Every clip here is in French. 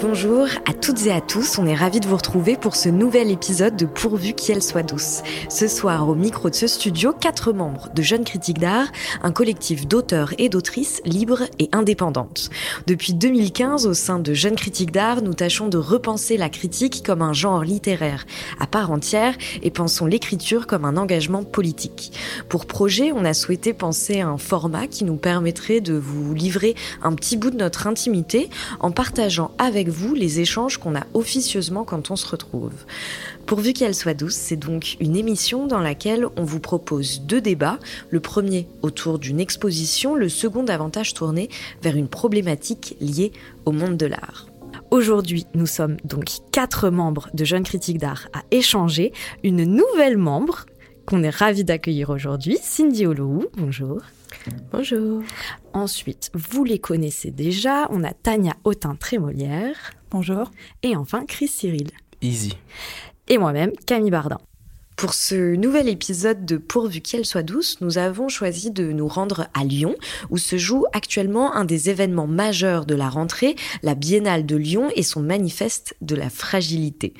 Bonjour à toutes et à tous, on est ravis de vous retrouver pour ce nouvel épisode de Pourvu qu'elle soit douce. Ce soir, au micro de ce studio, quatre membres de Jeunes Critiques d'Art, un collectif d'auteurs et d'autrices libres et indépendantes. Depuis 2015, au sein de Jeunes Critiques d'Art, nous tâchons de repenser la critique comme un genre littéraire à part entière et pensons l'écriture comme un engagement politique. Pour projet, on a souhaité penser à un format qui nous permettrait de vous livrer un petit bout de notre intimité en partageant avec vous les échanges qu'on a officieusement quand on se retrouve. Pourvu qu'elle soit douce, c'est donc une émission dans laquelle on vous propose deux débats, le premier autour d'une exposition, le second davantage tourné vers une problématique liée au monde de l'art. Aujourd'hui, nous sommes donc quatre membres de Jeunes Critiques d'Art à échanger. Une nouvelle membre qu'on est ravi d'accueillir aujourd'hui, Cindy Oloou. Bonjour. Bonjour. Ensuite, vous les connaissez déjà, on a Tania Autin-Trémolière. Bonjour. Et enfin, Chris Cyril. Easy. Et moi-même, Camille Bardin. Pour ce nouvel épisode de Pourvu qu'elle soit douce, nous avons choisi de nous rendre à Lyon, où se joue actuellement un des événements majeurs de la rentrée, la Biennale de Lyon et son manifeste de la fragilité.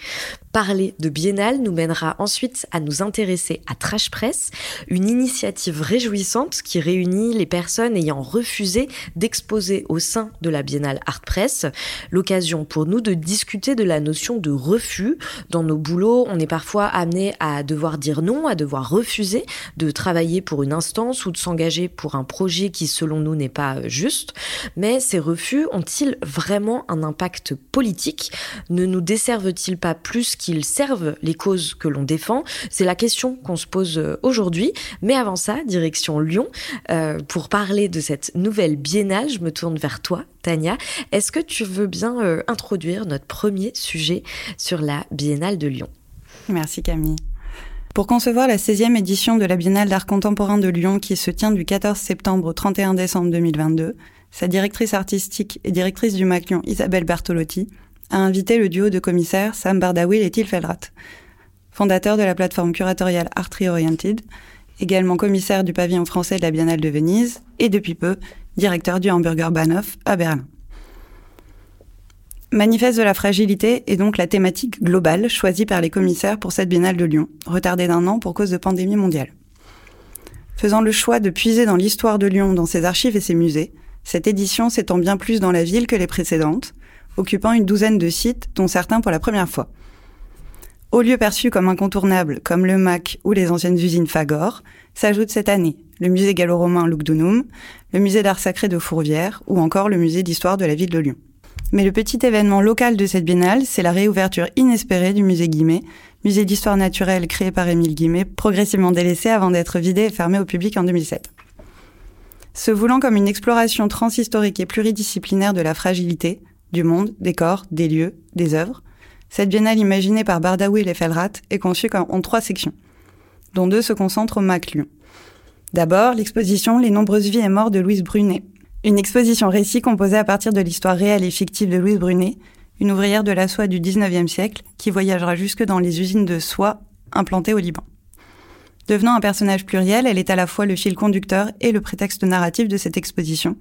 Parler de Biennale nous mènera ensuite à nous intéresser à Trash Press, une initiative réjouissante qui réunit les personnes ayant refusé d'exposer au sein de la Biennale Art Press. L'occasion pour nous de discuter de la notion de refus. Dans nos boulots, on est parfois amené à devoir dire non, à devoir refuser de travailler pour une instance ou de s'engager pour un projet qui selon nous n'est pas juste. Mais ces refus ont-ils vraiment un impact politique? Ne nous desservent-ils pas plus qu'ils servent les causes que l'on défend C'est la question qu'on se pose euh, aujourd'hui. Mais avant ça, direction Lyon, euh, pour parler de cette nouvelle biennale, je me tourne vers toi, Tania. Est-ce que tu veux bien euh, introduire notre premier sujet sur la biennale de Lyon? Merci Camille. Pour concevoir la 16e édition de la Biennale d'art contemporain de Lyon qui se tient du 14 septembre au 31 décembre 2022, sa directrice artistique et directrice du MAC Lyon, Isabelle Bertolotti, a invité le duo de commissaires Sam Bardawil et Til Felrat, fondateur de la plateforme curatoriale Art Oriented, également commissaire du pavillon français de la Biennale de Venise et depuis peu directeur du Hamburger Bahnhof à Berlin. Manifeste de la fragilité est donc la thématique globale choisie par les commissaires pour cette biennale de Lyon, retardée d'un an pour cause de pandémie mondiale. Faisant le choix de puiser dans l'histoire de Lyon, dans ses archives et ses musées, cette édition s'étend bien plus dans la ville que les précédentes, occupant une douzaine de sites, dont certains pour la première fois. Aux lieux perçus comme incontournables, comme le MAC ou les anciennes usines Fagor, s'ajoute cette année le musée gallo-romain Lugdunum, le musée d'art sacré de Fourvière ou encore le musée d'histoire de la ville de Lyon. Mais le petit événement local de cette biennale, c'est la réouverture inespérée du musée Guimet, musée d'histoire naturelle créé par Émile Guimet, progressivement délaissé avant d'être vidé et fermé au public en 2007. Se voulant comme une exploration transhistorique et pluridisciplinaire de la fragilité, du monde, des corps, des lieux, des œuvres, cette biennale imaginée par Bardaoui et Felrat est conçue en trois sections, dont deux se concentrent au MAC Lyon. D'abord, l'exposition Les nombreuses vies et morts de Louise Brunet, une exposition récit composée à partir de l'histoire réelle et fictive de Louise Brunet, une ouvrière de la soie du 19e siècle qui voyagera jusque dans les usines de soie implantées au Liban. Devenant un personnage pluriel, elle est à la fois le fil conducteur et le prétexte narratif de cette exposition,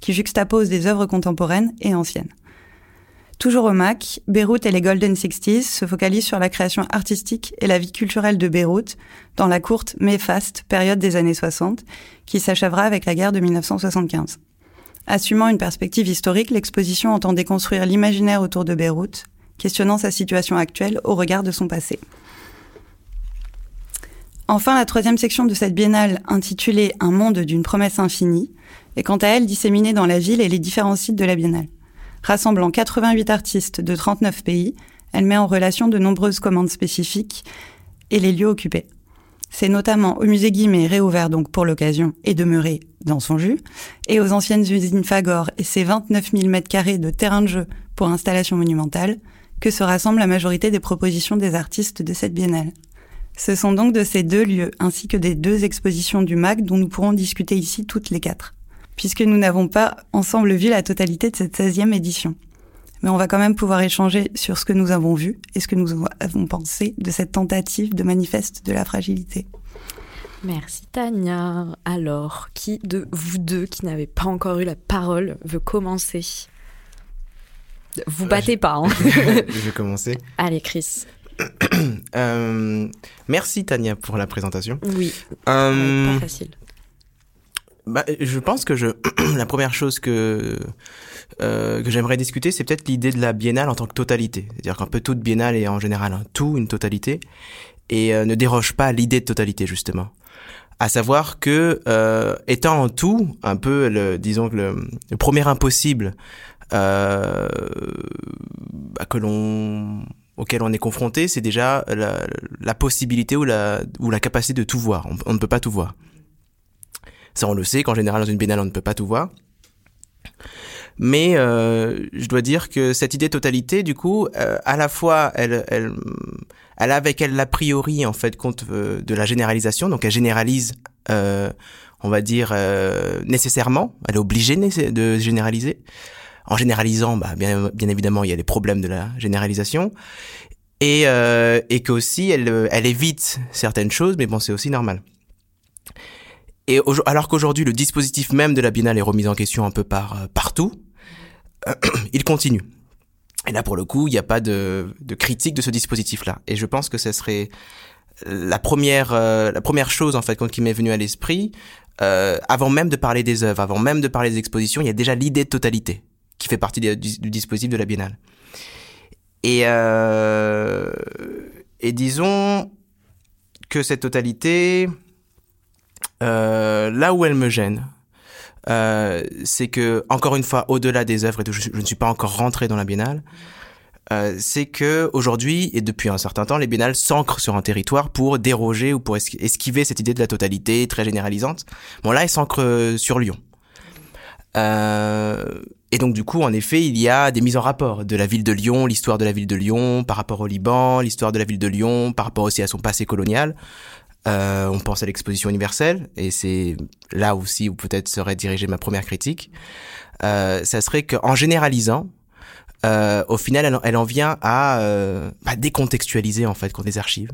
qui juxtapose des œuvres contemporaines et anciennes. Toujours au MAC, Beyrouth et les Golden Sixties se focalisent sur la création artistique et la vie culturelle de Beyrouth dans la courte mais faste période des années 60, qui s'achèvera avec la guerre de 1975. Assumant une perspective historique, l'exposition entend déconstruire l'imaginaire autour de Beyrouth, questionnant sa situation actuelle au regard de son passé. Enfin, la troisième section de cette biennale, intitulée Un monde d'une promesse infinie, est quant à elle disséminée dans la ville et les différents sites de la biennale. Rassemblant 88 artistes de 39 pays, elle met en relation de nombreuses commandes spécifiques et les lieux occupés. C'est notamment au musée Guimet, réouvert donc pour l'occasion et demeuré dans son jus, et aux anciennes usines Fagor et ses 29 000 mètres carrés de terrain de jeu pour installation monumentale, que se rassemble la majorité des propositions des artistes de cette biennale. Ce sont donc de ces deux lieux, ainsi que des deux expositions du MAC dont nous pourrons discuter ici toutes les quatre, puisque nous n'avons pas ensemble vu la totalité de cette 16e édition mais on va quand même pouvoir échanger sur ce que nous avons vu et ce que nous avons pensé de cette tentative de manifeste de la fragilité. Merci Tania. Alors, qui de vous deux qui n'avez pas encore eu la parole veut commencer? Vous battez pas. Hein. je vais commencer. Allez, Chris. Euh, merci Tania pour la présentation. Oui. Euh, pas facile. Bah, je pense que je la première chose que euh, que j'aimerais discuter, c'est peut-être l'idée de la biennale en tant que totalité. C'est-à-dire qu'un peu toute biennale est en général un tout, une totalité, et euh, ne déroge pas à l'idée de totalité justement. À savoir que euh, étant en tout, un peu le, disons le, le premier impossible euh, bah, que l'on auquel on est confronté, c'est déjà la, la, possibilité ou la, ou la capacité de tout voir. On ne peut pas tout voir. Ça, on le sait qu'en général, dans une biennale, on ne peut pas tout voir. Mais euh, je dois dire que cette idée totalité, du coup, euh, à la fois, elle, elle, elle a avec elle l'a priori en fait compte euh, de la généralisation, donc elle généralise, euh, on va dire euh, nécessairement, elle est obligée de généraliser. En généralisant, bah, bien, évidemment, il y a les problèmes de la généralisation, et et qu'aussi elle, elle évite certaines choses, mais bon, c'est aussi normal. Et alors qu'aujourd'hui le dispositif même de la biennale est remis en question un peu par partout, il continue. Et là, pour le coup, il n'y a pas de, de, critique de ce dispositif-là. Et je pense que ce serait la première, euh, la première chose en fait qui m'est venue à l'esprit, euh, avant même de parler des œuvres, avant même de parler des expositions, il y a déjà l'idée de totalité qui fait partie du, dispositif de la biennale. Euh, et disons que cette totalité, euh, là où elle me gêne, euh, c'est que encore une fois, au-delà des œuvres, et tout, je, je, ne suis pas encore rentré dans la biennale, euh, c'est que aujourd'hui et depuis un certain temps, les biennales s'ancrent sur un territoire pour déroger ou pour esquiver cette idée de la totalité très généralisante. Bon là, elles s'ancrent sur Lyon. Euh, et donc du coup, en effet, il y a des mises en rapport de la ville de Lyon, l'histoire de la ville de Lyon par rapport au Liban, l'histoire de la ville de Lyon par rapport aussi à son passé colonial. Euh, on pense à l'exposition universelle, et c'est là aussi où peut-être serait dirigée ma première critique. Euh, ça serait qu'en généralisant, euh, au final, elle, elle, en vient à euh, bah, décontextualiser en fait des archives.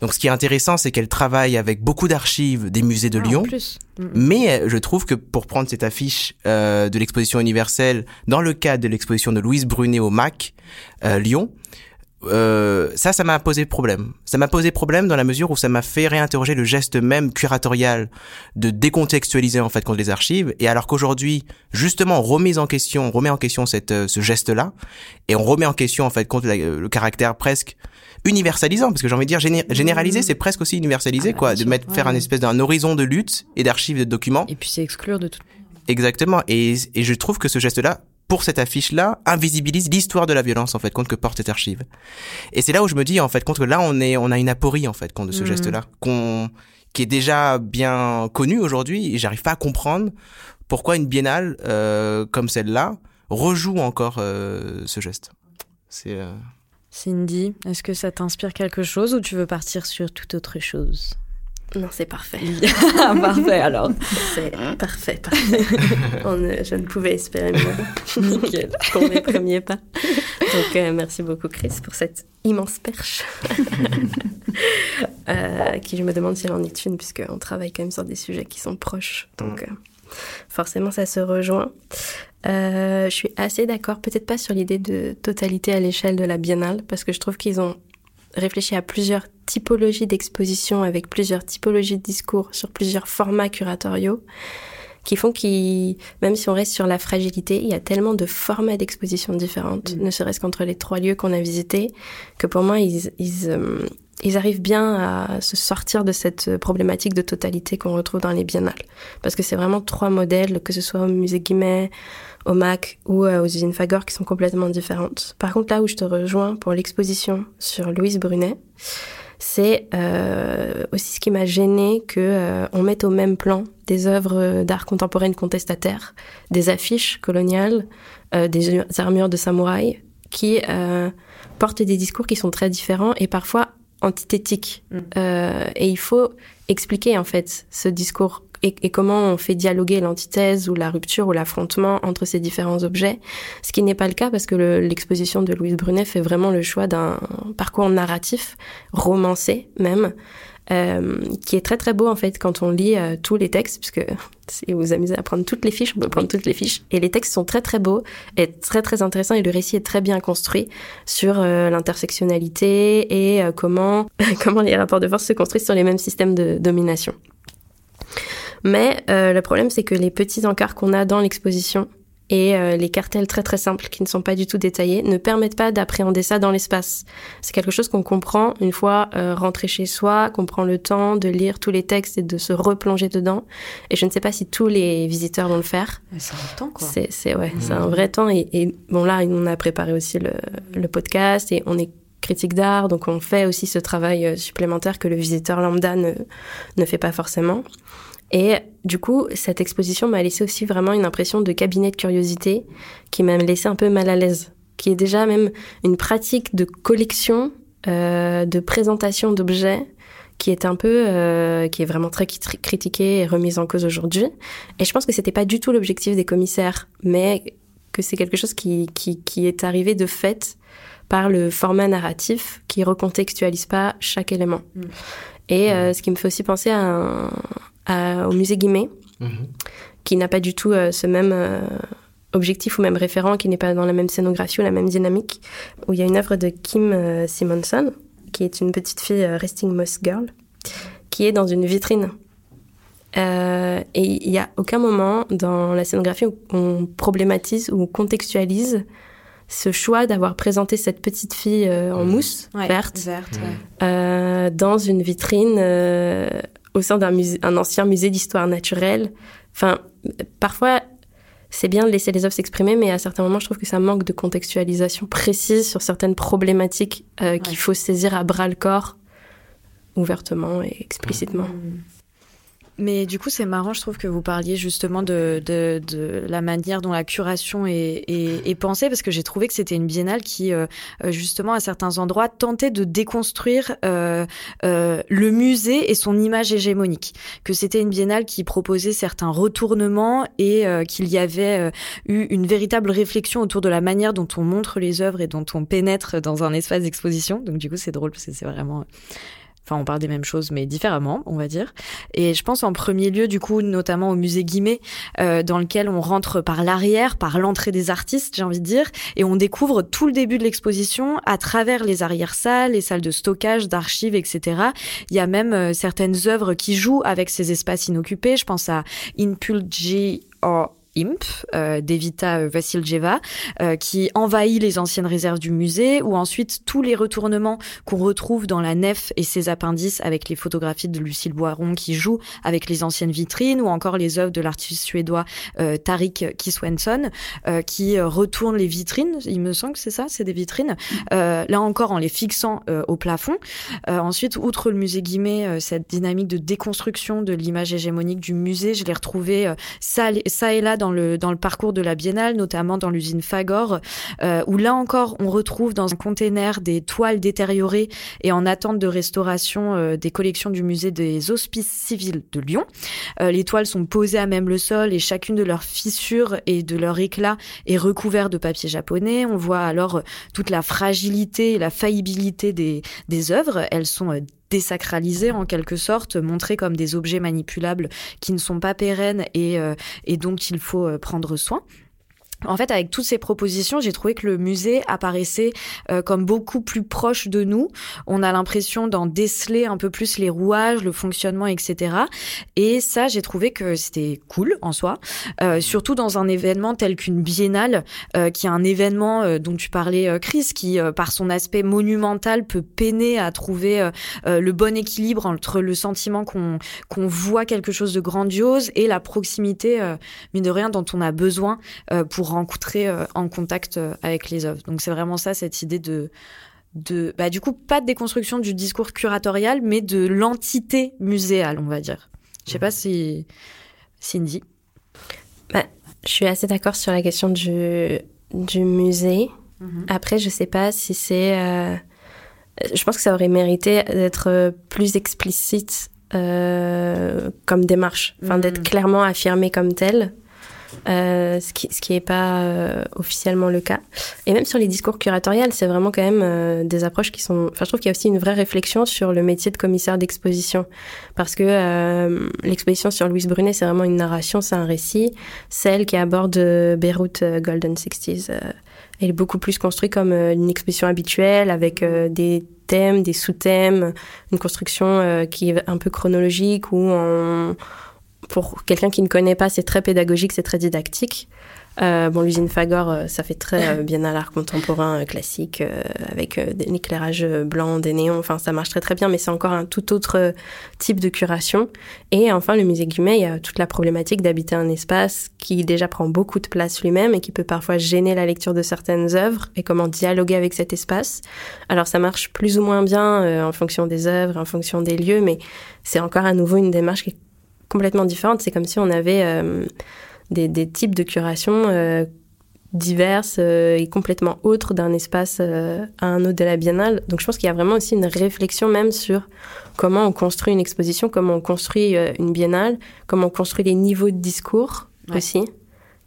Donc, ce qui est intéressant, c'est qu'elle travaille avec beaucoup d'archives des musées de ah, Lyon. Plus. Mais je trouve que pour prendre cette affiche euh, de l'exposition universelle dans le cadre de l'exposition de Louise Brunet au MAC euh, Lyon, euh, ça, ça m'a posé problème. Ça m'a posé problème dans la mesure où ça m'a fait réinterroger le geste même curatorial de décontextualiser en fait contre les archives. Et alors qu'aujourd'hui, justement, on remet en question, on remet en question cette, euh, ce geste-là, et on remet en question en fait contre la, le caractère presque universalisant, parce que j'ai envie de dire géné généraliser, c'est presque aussi universaliser, ah, quoi, de mettre, ouais. faire un espèce d'un horizon de lutte et d'archives de documents. Et puis c'est exclure de tout. Exactement. Et, et je trouve que ce geste-là pour cette affiche-là, invisibilise l'histoire de la violence en fait contre que porte cette archive. Et c'est là où je me dis en fait contre que là on est on a une aporie en fait contre de ce mmh. geste-là qu'on qui est déjà bien connu aujourd'hui et j'arrive pas à comprendre pourquoi une biennale euh, comme celle-là rejoue encore euh, ce geste. C'est euh... Cindy, est-ce que ça t'inspire quelque chose ou tu veux partir sur toute autre chose? Non, c'est parfait. parfait alors. C'est parfait, parfait. On, je ne pouvais espérer mieux. Nickel. Pour mes premiers pas. Donc, euh, merci beaucoup, Chris, pour cette immense perche. euh, qui je me demande si elle en est une, puisqu'on travaille quand même sur des sujets qui sont proches. Donc, euh, forcément, ça se rejoint. Je suis assez d'accord, peut-être pas sur l'idée de totalité à l'échelle de la biennale, parce que je trouve qu'ils ont réfléchi à plusieurs typologies d'exposition avec plusieurs typologies de discours sur plusieurs formats curatoriaux qui font qu'ils, même si on reste sur la fragilité, il y a tellement de formats d'exposition différentes, mmh. ne serait-ce qu'entre les trois lieux qu'on a visités, que pour moi, ils, ils, euh, ils arrivent bien à se sortir de cette problématique de totalité qu'on retrouve dans les biennales. Parce que c'est vraiment trois modèles, que ce soit au musée Guimet, au MAC ou euh, aux usines Fagor qui sont complètement différentes. Par contre, là où je te rejoins pour l'exposition sur Louise Brunet, c'est euh, aussi ce qui m'a gêné que euh, on mette au même plan des œuvres d'art contemporain contestataires, des affiches coloniales, des armures de samouraï qui portent des discours qui sont très différents et parfois antithétiques. Mm. et il faut expliquer en fait ce discours et, et, comment on fait dialoguer l'antithèse ou la rupture ou l'affrontement entre ces différents objets, ce qui n'est pas le cas parce que l'exposition le, de Louise Brunet fait vraiment le choix d'un parcours narratif, romancé même, euh, qui est très très beau en fait quand on lit euh, tous les textes, puisque si vous vous amusez à prendre toutes les fiches, on peut prendre toutes les fiches. Et les textes sont très très beaux et très très intéressants et le récit est très bien construit sur euh, l'intersectionnalité et comment, comment les rapports de force se construisent sur les mêmes systèmes de domination. Mais le problème c'est que les petits encarts qu'on a dans l'exposition et euh, les cartels très très simples qui ne sont pas du tout détaillés ne permettent pas d'appréhender ça dans l'espace. C'est quelque chose qu'on comprend une fois euh, rentré chez soi, qu'on prend le temps de lire tous les textes et de se replonger dedans. Et je ne sais pas si tous les visiteurs vont le faire. C'est un temps quoi. C'est ouais, c'est un vrai temps. Et, et, bon là, on a préparé aussi le, le podcast et on est critique d'art, donc on fait aussi ce travail euh, supplémentaire que le visiteur lambda ne, ne fait pas forcément. Et du coup, cette exposition m'a laissé aussi vraiment une impression de cabinet de curiosité qui m'a laissé un peu mal à l'aise, qui est déjà même une pratique de collection, euh, de présentation d'objets qui est un peu, euh, qui est vraiment très critiquée et remise en cause aujourd'hui. Et je pense que c'était pas du tout l'objectif des commissaires, mais que c'est quelque chose qui, qui, qui est arrivé de fait par le format narratif qui recontextualise pas chaque élément. Mm. Et euh, ce qui me fait aussi penser à un, au musée Guimet, mhm. qui n'a pas du tout euh, ce même euh, objectif ou même référent, qui n'est pas dans la même scénographie ou la même dynamique, où il y a une œuvre de Kim euh, Simonson, qui est une petite fille Resting Moss Girl, qui est dans une vitrine. et il n'y a aucun moment dans la scénographie où on problématise ou contextualise ce choix d'avoir présenté cette petite fille en mousse verte, dans une vitrine au sein d'un un ancien musée d'histoire naturelle. Enfin, parfois, c'est bien de laisser les œuvres s'exprimer, mais à certains moments, je trouve que ça manque de contextualisation précise sur certaines problématiques euh, qu'il faut saisir à bras le corps, ouvertement et explicitement. Mmh. Mais du coup, c'est marrant, je trouve que vous parliez justement de, de, de la manière dont la curation est, est, est pensée, parce que j'ai trouvé que c'était une biennale qui, euh, euh, justement, à certains endroits, tentait de déconstruire euh, euh, le musée et son image hégémonique. Que c'était une biennale qui proposait certains retournements et euh, qu'il y avait eu une véritable réflexion autour de la manière dont on montre les œuvres et dont on pénètre dans un espace d'exposition. Donc du coup, c'est drôle parce que c'est vraiment Enfin, on parle des mêmes choses, mais différemment, on va dire. Et je pense en premier lieu, du coup, notamment au musée Guimet, euh, dans lequel on rentre par l'arrière, par l'entrée des artistes, j'ai envie de dire, et on découvre tout le début de l'exposition à travers les arrière-salles, les salles de stockage, d'archives, etc. Il y a même euh, certaines œuvres qui jouent avec ces espaces inoccupés. Je pense à Impulgi or Imp euh, d'Evita Vassiljeva euh, qui envahit les anciennes réserves du musée ou ensuite tous les retournements qu'on retrouve dans la nef et ses appendices avec les photographies de Lucille Boiron qui joue avec les anciennes vitrines ou encore les œuvres de l'artiste suédois euh, Tarik Kiswenson euh, qui retourne les vitrines. Il me semble que c'est ça c'est des vitrines. Euh, là encore en les fixant au plafond. Ensuite outre le musée Guimet cette dynamique de déconstruction de l'image hégémonique du musée je l'ai retrouvé ça, ça et là dans le, dans le parcours de la biennale, notamment dans l'usine Fagor, euh, où là encore, on retrouve dans un container des toiles détériorées et en attente de restauration euh, des collections du musée des Hospices civils de Lyon. Euh, les toiles sont posées à même le sol et chacune de leurs fissures et de leur éclat est recouverte de papier japonais. On voit alors toute la fragilité et la faillibilité des, des œuvres. Elles sont désacralisés en quelque sorte, montrés comme des objets manipulables qui ne sont pas pérennes et, euh, et dont il faut euh, prendre soin. En fait, avec toutes ces propositions, j'ai trouvé que le musée apparaissait euh, comme beaucoup plus proche de nous. On a l'impression d'en déceler un peu plus les rouages, le fonctionnement, etc. Et ça, j'ai trouvé que c'était cool en soi, euh, surtout dans un événement tel qu'une biennale, euh, qui est un événement euh, dont tu parlais, euh, Chris, qui par son aspect monumental peut peiner à trouver le bon équilibre entre le sentiment qu'on qu'on voit quelque chose de grandiose et la proximité, mine de rien, dont on a besoin pour rencontrer euh, en contact euh, avec les œuvres. Donc c'est vraiment ça, cette idée de de bah du coup pas de déconstruction du discours curatorial mais de l'entité muséale on va dire je sais pas si Cindy bah, je suis assez d'accord sur la question du du musée mhm. après je sais pas si c'est euh, je pense que ça aurait mérité d'être plus explicite comme démarche enfin d'être mhm. clairement affirmé comme tel euh, ce qui ce qui est pas euh, officiellement le cas. Et même sur les discours curatoriales, c'est vraiment quand même euh, des approches qui sont. Enfin, je trouve qu'il y a aussi une vraie réflexion sur le métier de commissaire d'exposition, parce que l'exposition sur Louise Brunet, c'est vraiment une narration, c'est un récit. Celle qui aborde Beyrouth Golden Sixties, elle est beaucoup plus construite comme une exposition habituelle avec des thèmes, des sous-thèmes, une construction qui est un peu chronologique où on pour quelqu'un qui ne connaît pas, c'est très pédagogique, c'est très didactique. Euh, bon, l'usine Fagor, euh, ça fait très euh, bien à l'art contemporain euh, classique, avec un éclairage blanc, des néons. Enfin, ça marche très très bien, mais c'est encore un tout autre type de curation. Et enfin, le musée Guimet, il y a toute la problématique d'habiter un espace qui déjà prend beaucoup de place lui-même et qui peut parfois gêner la lecture de certaines œuvres et comment dialoguer avec cet espace. Alors, ça marche plus ou moins bien en fonction des œuvres, en fonction des lieux, mais c'est encore à nouveau une démarche qui est complètement différente. C'est comme si on avait euh, des, des, types de curation euh, diverses euh, et complètement autres d'un espace à un autre de la biennale. Donc je pense qu'il y a vraiment aussi une réflexion même sur comment on construit une exposition, comment on construit une biennale, comment on construit les niveaux de discours aussi,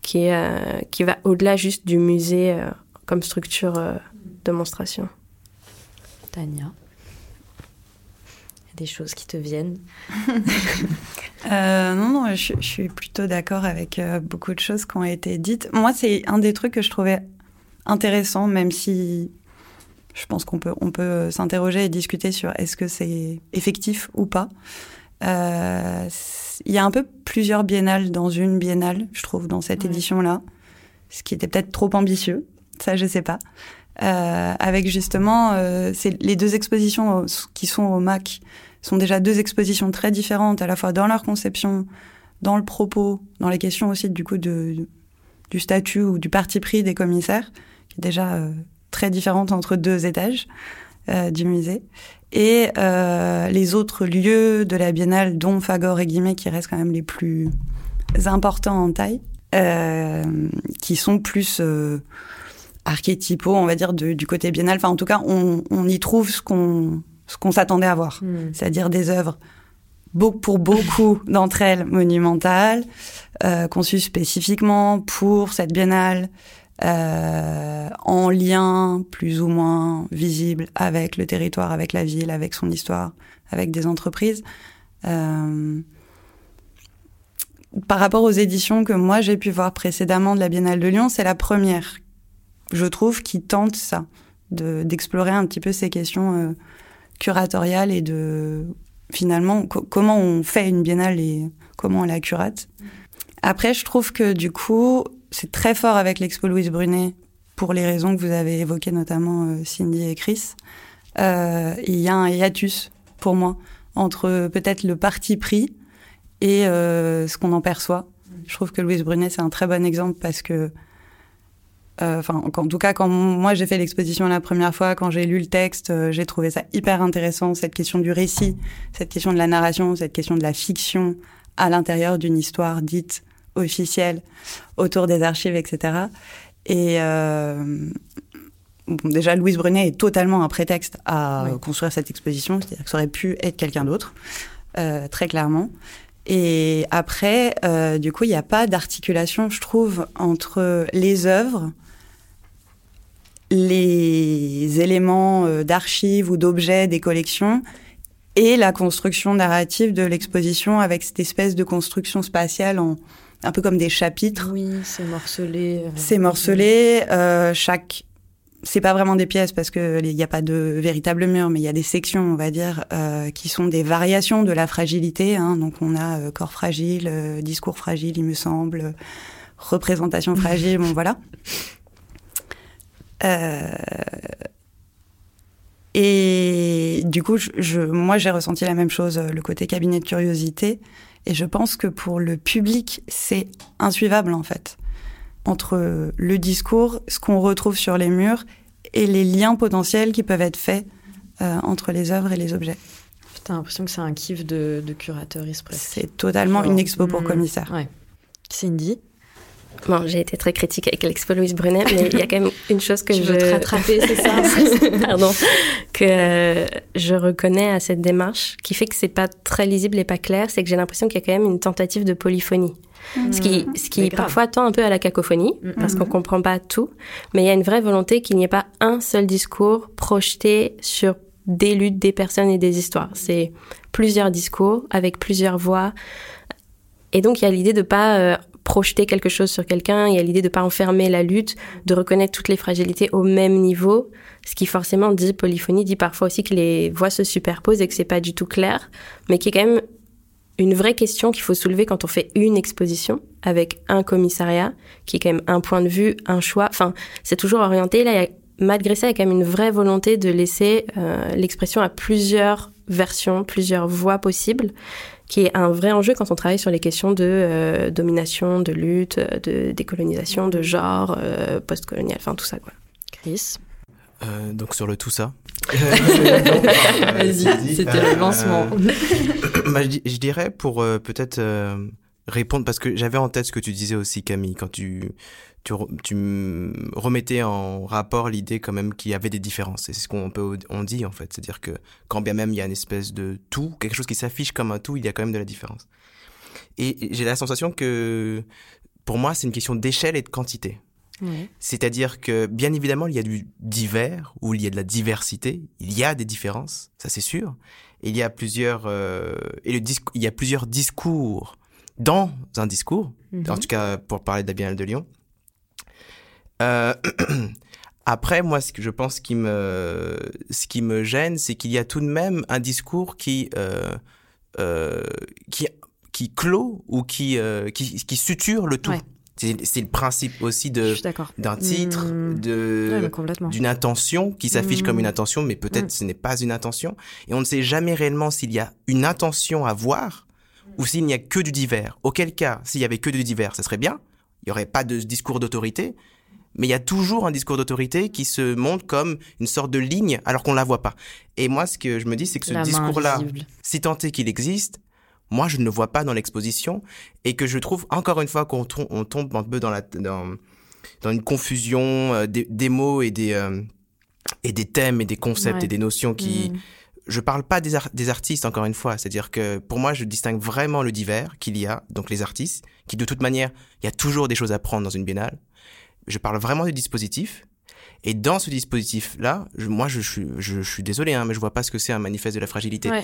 qui, est, qui va au-delà juste du musée comme structure de monstration. Tania des choses qui te viennent euh, Non, non, je, suis plutôt d'accord avec euh, beaucoup de choses qui ont été dites. Moi, c'est un des trucs que je trouvais intéressant, même si je pense qu'on peut, on peut s'interroger et discuter sur est-ce que c'est effectif ou pas. Euh, il y a un peu plusieurs biennales dans une biennale, je trouve, dans cette édition-là, ce qui était peut-être trop ambitieux. Ça, je sais pas. Euh, avec justement euh, les deux expositions qui sont au MAC sont déjà deux expositions très différentes à la fois dans leur conception, dans le propos, dans les questions aussi du coup de, du statut ou du parti pris des commissaires, qui est déjà euh, très différente entre deux étages euh, du musée, et euh, les autres lieux de la biennale, dont Fagor et Guimet, qui restent quand même les plus importants en taille, qui sont plus archétypaux, on va dire, du côté biennal. Enfin, en tout cas, on, on y trouve ce qu'on ce qu'on s'attendait à voir, hmm. c'est-à-dire des œuvres pour beaucoup d'entre elles monumentales, euh, conçues spécifiquement pour cette biennale, euh, en lien plus ou moins visible avec le territoire, avec la ville, avec son histoire, avec des entreprises. Euh, par rapport aux éditions que moi j'ai pu voir précédemment de la Biennale de Lyon, c'est la première je trouve, qui tente ça, d'explorer un petit peu ces questions euh, curatoriales et de finalement comment on fait une biennale et comment on la curate. Après, je trouve que du coup, c'est très fort avec l'expo Louise Brunet pour les raisons que vous avez évoquées, notamment euh, Cindy et Chris. Euh, il y a un hiatus pour moi entre peut-être le parti pris et ce qu'on en perçoit. Je trouve que Louise Brunet, c'est un très bon exemple parce que euh, enfin, en tout cas, quand moi j'ai fait l'exposition la première fois, quand j'ai lu le texte, euh, j'ai trouvé ça hyper intéressant, cette question du récit, cette question de la narration, cette question de la fiction à l'intérieur d'une histoire dite officielle autour des archives, etc. Et euh, bon, déjà, Louise Brunet est totalement un prétexte à construire cette exposition, c'est-à-dire que ça aurait pu être quelqu'un d'autre, euh, très clairement. Et après, euh, du coup, il n'y a pas d'articulation, je trouve, entre les œuvres les éléments euh, d'archives ou d'objets des collections et la construction narrative de l'exposition avec cette espèce de construction spatiale en un peu comme des chapitres. Oui, c'est morcelé. Euh, c'est morcelé. Euh, chaque, c'est pas vraiment des pièces parce que il n'y a pas de véritable mur, mais il y a des sections, on va dire, euh, qui sont des variations de la fragilité. Hein. Donc on a euh, corps fragile, discours fragile, il me semble, représentation fragile. bon voilà. Euh, et du coup, je, moi, j'ai ressenti la même chose, le côté cabinet de curiosité. Et je pense que pour le public, c'est insuivable, en fait. Entre le discours, ce qu'on retrouve sur les murs, et les liens potentiels qui peuvent être faits euh, entre les œuvres et les objets. T'as l'impression que c'est un kiff de, de curateuriste presque. C'est totalement une expo pour mmh. commissaire. Ouais. Cindy? Bon, j'ai été très critique avec l'expo Louise Brunet, mais il y a quand même une chose que je veux te rattraper, c'est ça Pardon. Que euh, je reconnais à cette démarche, qui fait que c'est pas très lisible et pas clair, c'est que j'ai l'impression qu'il y a quand même une tentative de polyphonie. Ce qui, ce qui parfois tend un peu à la cacophonie, parce qu'on comprend pas tout. Mais il y a une vraie volonté qu'il n'y ait pas un seul discours projeté sur des luttes, des personnes et des histoires. C'est plusieurs discours avec plusieurs voix. Et donc, il y a l'idée de pas euh, projeter quelque chose sur quelqu'un, il y a l'idée de pas enfermer la lutte, de reconnaître toutes les fragilités au même niveau, ce qui forcément dit polyphonie, dit parfois aussi que les voix se superposent et que c'est pas du tout clair, mais qui est quand même une vraie question qu'il faut soulever quand on fait une exposition avec un commissariat, qui est quand même un point de vue, un choix. Enfin, c'est toujours orienté. Là, il y a, malgré ça, il y a quand même une vraie volonté de laisser euh, l'expression à plusieurs versions, plusieurs voix possibles, qui est un vrai enjeu quand on travaille sur les questions de euh, domination, de lutte, de décolonisation, de genre, euh, post-colonial, enfin tout ça, quoi. Chris? Euh, donc sur le tout ça. Vas-y, c'était le lancement. bah, je, di- je dirais pour euh, peut-être euh, répondre parce que j'avais en tête ce que tu disais aussi Camille quand tu tu, tu me remettais en rapport l'idée quand même qu'il y avait des différences et c'est ce qu'on peut on dit en fait c'est-à-dire que quand bien même il y a une espèce de tout quelque chose qui s'affiche comme un tout il y a quand même de la différence et j'ai la sensation que pour moi c'est une question d'échelle et de quantité c'est-à-dire que, bien évidemment, il y a du divers, ou il y a de la diversité, il y a des différences, ça c'est sûr. Et il y a plusieurs, euh, et le il y a plusieurs discours dans un discours, Mhm. en tout cas pour parler de la Biennale de Lyon. Euh, après, moi, ce que je pense qui me, ce qui me gêne, c'est qu'il y a tout de même un discours qui, euh, euh, qui, qui clôt ou qui, euh, qui, qui suture le tout. Ouais. C'est le principe aussi de d'un titre, Mm. Ouais, de d'une intention qui s'affiche Mm. comme une intention, mais peut-être Mm. ce n'est pas une intention. Et on ne sait jamais réellement s'il y a une intention à voir ou s'il n'y a que du divers. Auquel cas, s'il y avait que du divers, ça serait bien. Il n'y aurait pas de discours d'autorité. Mais il y a toujours un discours d'autorité qui se montre comme une sorte de ligne alors qu'on la voit pas. Et moi, ce que je me dis, c'est que ce discours-là, si tant est qu'il existe, moi je ne le vois pas dans l'exposition et que je trouve encore une fois qu'on tom- on tombe un peu dans la dans, dans une confusion euh, des, des mots et des euh, et des thèmes et des concepts Ouais. et des notions qui Mm. je parle pas des, ar- des artistes encore une fois, c'est-à-dire que pour moi je distingue vraiment le divers qu'il y a, donc les artistes, qui de toute manière, il y a toujours des choses à prendre dans une biennale. Je parle vraiment du dispositif. Et dans ce dispositif-là, moi je, suis je, je suis désolé, hein, mais je vois pas ce que c'est un manifeste de la fragilité. Ouais.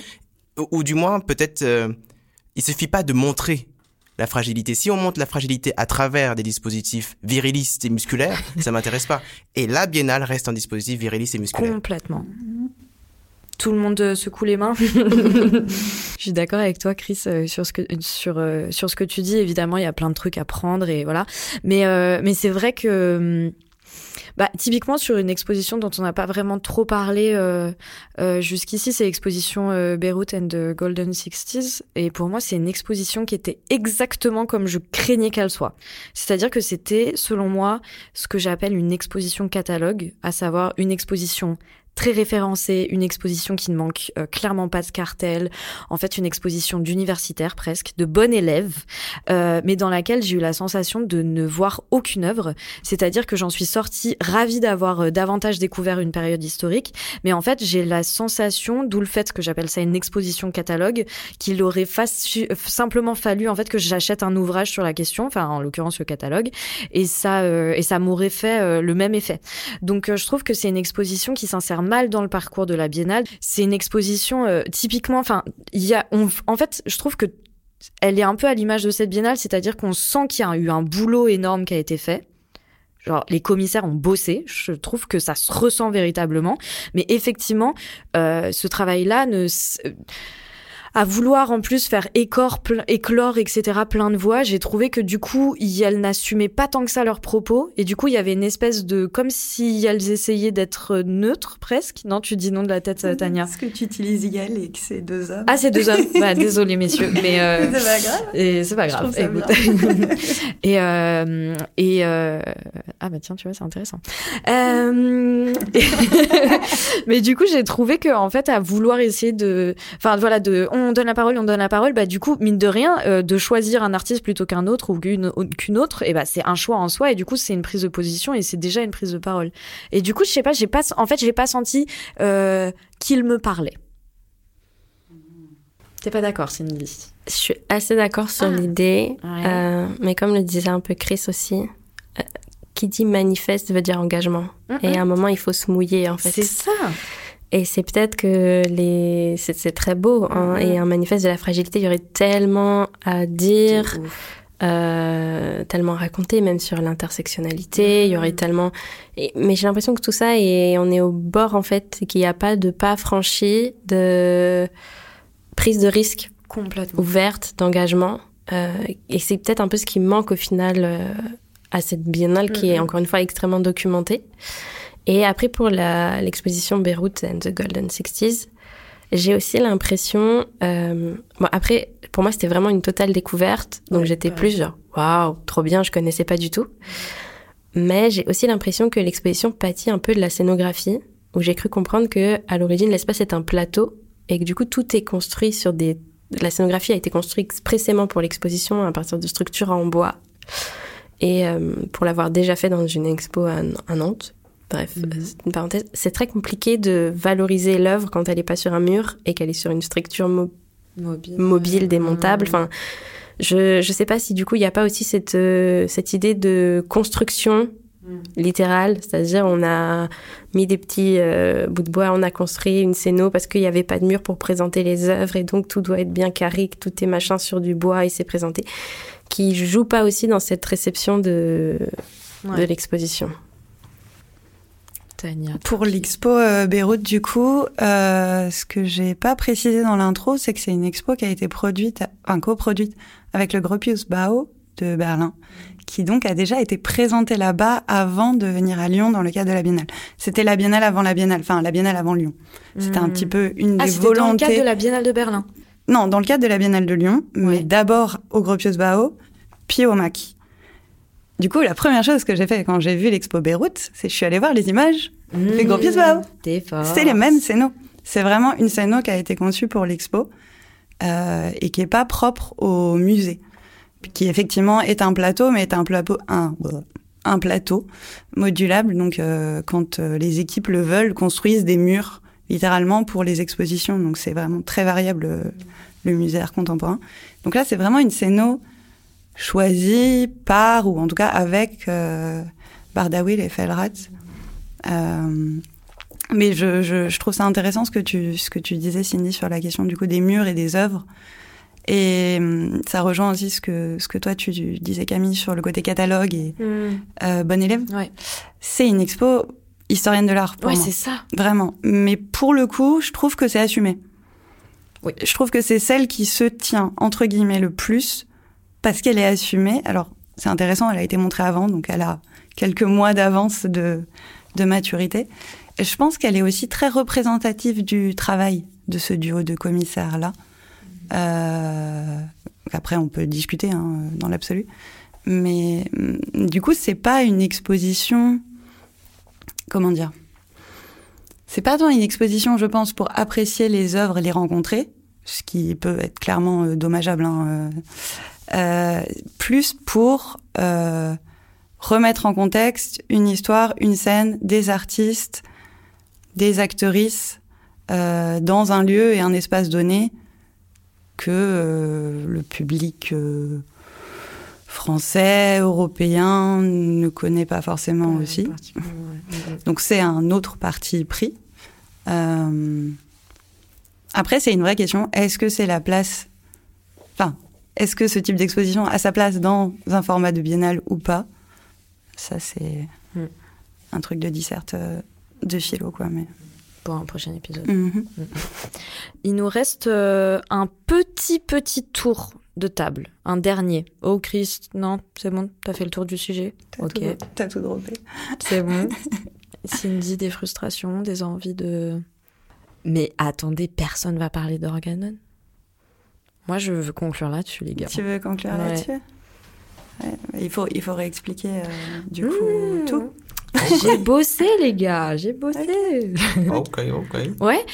Ou, ou du moins, peut-être, euh, il suffit pas de montrer la fragilité. Si on montre la fragilité à travers des dispositifs virilistes et musculaires, ça m'intéresse pas. Et la biennale reste un dispositif viriliste et musculaire. Complètement. Tout le monde euh, secoue les mains. Je suis d'accord avec toi, Chris, euh, sur ce que sur euh, sur ce que tu dis. Évidemment, il y a plein de trucs à prendre et voilà. Mais euh, mais c'est vrai que hum, bah, typiquement sur une exposition dont on n'a pas vraiment trop parlé euh, euh, jusqu'ici, c'est l'exposition euh, Beirut and the Golden Sixties. Et pour moi, c'est une exposition qui était exactement comme je craignais qu'elle soit. C'est-à-dire que c'était, selon moi, ce que j'appelle une exposition catalogue, à savoir une exposition très référencée, une exposition qui ne manque euh, clairement pas de cartel, en fait une exposition d'universitaires presque, de bon élève, euh, mais dans laquelle j'ai eu la sensation de ne voir aucune œuvre, c'est-à-dire que j'en suis sortie ravie d'avoir euh, davantage découvert une période historique, mais en fait j'ai la sensation, d'où le fait que j'appelle ça une exposition catalogue, qu'il aurait faci- euh, simplement fallu en fait que j'achète un ouvrage sur la question, enfin en l'occurrence le catalogue, et ça et ça m'aurait fait le même effet. Donc je trouve que c'est une exposition qui mal dans le parcours de la biennale. C'est une exposition euh, typiquement, enfin il y a, en fait je trouve que elle est un peu à l'image de cette biennale, c'est-à-dire qu'on sent qu'il y a eu un boulot énorme qui a été fait. Genre, les commissaires ont bossé. Je trouve que ça se ressent véritablement. Mais effectivement, euh, ce travail-là ne, s- à vouloir en plus faire écor, ple- éclore, etc., plein de voix, j'ai trouvé que du coup, elles n'assumaient pas tant que ça leurs propos. Et du coup, il y avait une espèce de, comme si elles essayaient d'être neutres, presque. Non, tu dis non de la tête, euh, Tania. Est-ce que tu utilises Yel et que c'est deux hommes? Ah, c'est deux hommes. bah, désolé, messieurs. Mais, euh, C'est pas grave. et c'est pas grave. écoute. et euh, et euh, ah bah tiens, tu vois, c'est intéressant. Euh, mais du coup, j'ai trouvé que en fait, à vouloir essayer de, enfin voilà, de, on donne la parole, on donne la parole, bah du coup, mine de rien, euh, de choisir un artiste plutôt qu'un autre ou qu'une autre, et bah c'est un choix en soi, et du coup, c'est une prise de position et c'est déjà une prise de parole. Et du coup, je sais pas, j'ai pas, en fait, j'ai pas senti euh, qu'il me parlait. T'es pas d'accord, Cindy? Je suis assez d'accord sur Ah. l'idée, Ouais. euh, mais comme le disait un peu Chris aussi, qui dit manifeste veut dire engagement. Et à un moment, il faut se mouiller, en fait. C'est ça. Et c'est peut-être que les... c'est très beau. hein. Et un manifeste de la fragilité, il y aurait tellement à dire, euh, tellement à raconter, même sur l'intersectionnalité. Il y aurait tellement. et- mais j'ai l'impression que tout ça, et on est au bord, en fait, qu'il n'y a pas de pas franchi, de prise de risque Complètement. ouverte, d'engagement. Euh, et c'est peut-être un peu ce qui manque au final euh, à cette biennale qui est Mhm. encore une fois extrêmement documentée. Et après, pour l'exposition Beirut and the Golden Sixties, j'ai aussi l'impression. euh, bon, après, pour moi, c'était vraiment une totale découverte. Donc Ouais, j'étais pareil. plus genre, waouh, trop bien, je connaissais pas du tout. Mais j'ai aussi l'impression que l'exposition pâtit un peu de la scénographie, où j'ai cru comprendre que à l'origine, l'espace est un plateau et que du coup, tout est construit sur des. La scénographie a été construite expressément pour l'exposition à partir de structures en bois. Et euh, pour l'avoir déjà fait dans une expo à, à Nantes, bref, Mhm. c'est une parenthèse, c'est très compliqué de valoriser l'œuvre quand elle n'est pas sur un mur et qu'elle est sur une structure mo- Mobile. mobile, démontable. Mhm. Enfin, je je sais pas si du coup il n'y a pas aussi cette euh, cette idée de construction Mhm. littérale, c'est-à-dire on a mis des petits euh, bouts de bois, on a construit une scéno parce qu'il n'y avait pas de mur pour présenter les œuvres et donc tout doit être bien carré, que tout est machin sur du bois et c'est présenté, qui joue pas aussi dans cette réception de l'exposition. Pour l'expo euh, Beyrouth, du coup, euh, ce que j'ai pas précisé dans l'intro, c'est que c'est une expo qui a été produite, enfin coproduite avec le Gropius Bau de Berlin, qui donc a déjà été présenté là-bas avant de venir à Lyon dans le cadre de la Biennale. C'était la Biennale avant la Biennale, enfin la Biennale avant Lyon. C'était un petit peu une Ah, des c'était dans le volontés. cadre de la Biennale de Berlin. Non, dans le cadre de la Biennale de Lyon, mais d'abord au Gropius Bau, puis au MAC. Du coup, la première chose que j'ai fait quand j'ai vu l'expo Beyrouth, c'est que je suis allée voir les images gros fort. C'est les mêmes scénos. C'est vraiment une scéno qui a été conçue pour l'expo euh, et qui est pas propre au musée, qui effectivement est un plateau, mais est un plateau un, un plateau modulable. Donc euh, quand euh, les équipes le veulent, construisent des murs littéralement pour les expositions. Donc c'est vraiment très variable le musée art contemporain. Donc là c'est vraiment une scéno choisie par ou en tout cas avec euh, Bardawil et Felrat. Euh, mais je, je, je trouve ça intéressant ce que tu ce que tu disais Cindy sur la question du coup des murs et des œuvres. Et hum, ça rejoint aussi ce que ce que toi tu disais Camille sur le côté catalogue et Mhm. euh, bon élève. Ouais. C'est une expo historienne de l'art moi. c'est ça. Vraiment. Mais pour le coup, je trouve que c'est assumé. Oui. Je trouve que c'est celle qui se tient, entre guillemets, le plus, parce qu'elle est assumée. Alors, c'est intéressant, elle a été montrée avant, donc elle a quelques mois d'avance de, de maturité. Et je pense qu'elle est aussi très représentative du travail de ce duo de commissaires-là. Euh, après, on peut discuter hein, dans l'absolu. Mais hum, du coup, c'est pas une exposition. Comment dire C'est pas tant une exposition, je pense, pour apprécier les œuvres et les rencontrer, ce qui peut être clairement euh, dommageable. hein, euh, plus pour euh, remettre en contexte une histoire, une scène, des artistes, des actrices euh, dans un lieu et un espace donné que euh, le public euh, français, européen ne connaît pas forcément Ouais, aussi. ouais. Donc c'est un autre parti pris. Euh, Après, c'est une vraie question. Est-ce que c'est la place est-ce que ce type d'exposition a sa place dans un format de biennale ou pas? Ça, c'est Mm. un truc de disserte euh, de philo, quoi. Mais... Pour un prochain épisode. Mhm. Il nous reste euh, un petit, petit tour de table. Un dernier. Oh, Christ, non, c'est bon, t'as fait le tour du sujet? T'as Ok. tout, tout droppé. C'est bon. Cindy, des frustrations, des envies de... Mais attendez, personne va parler d'Organon? Moi, je veux conclure là-dessus, les gars. Tu veux conclure Ouais. là-dessus? Ouais, Il faut, il faut réexpliquer euh, du coup Mmh. tout. J'ai bossé, les gars, j'ai bossé. Ok, ok. Ouais.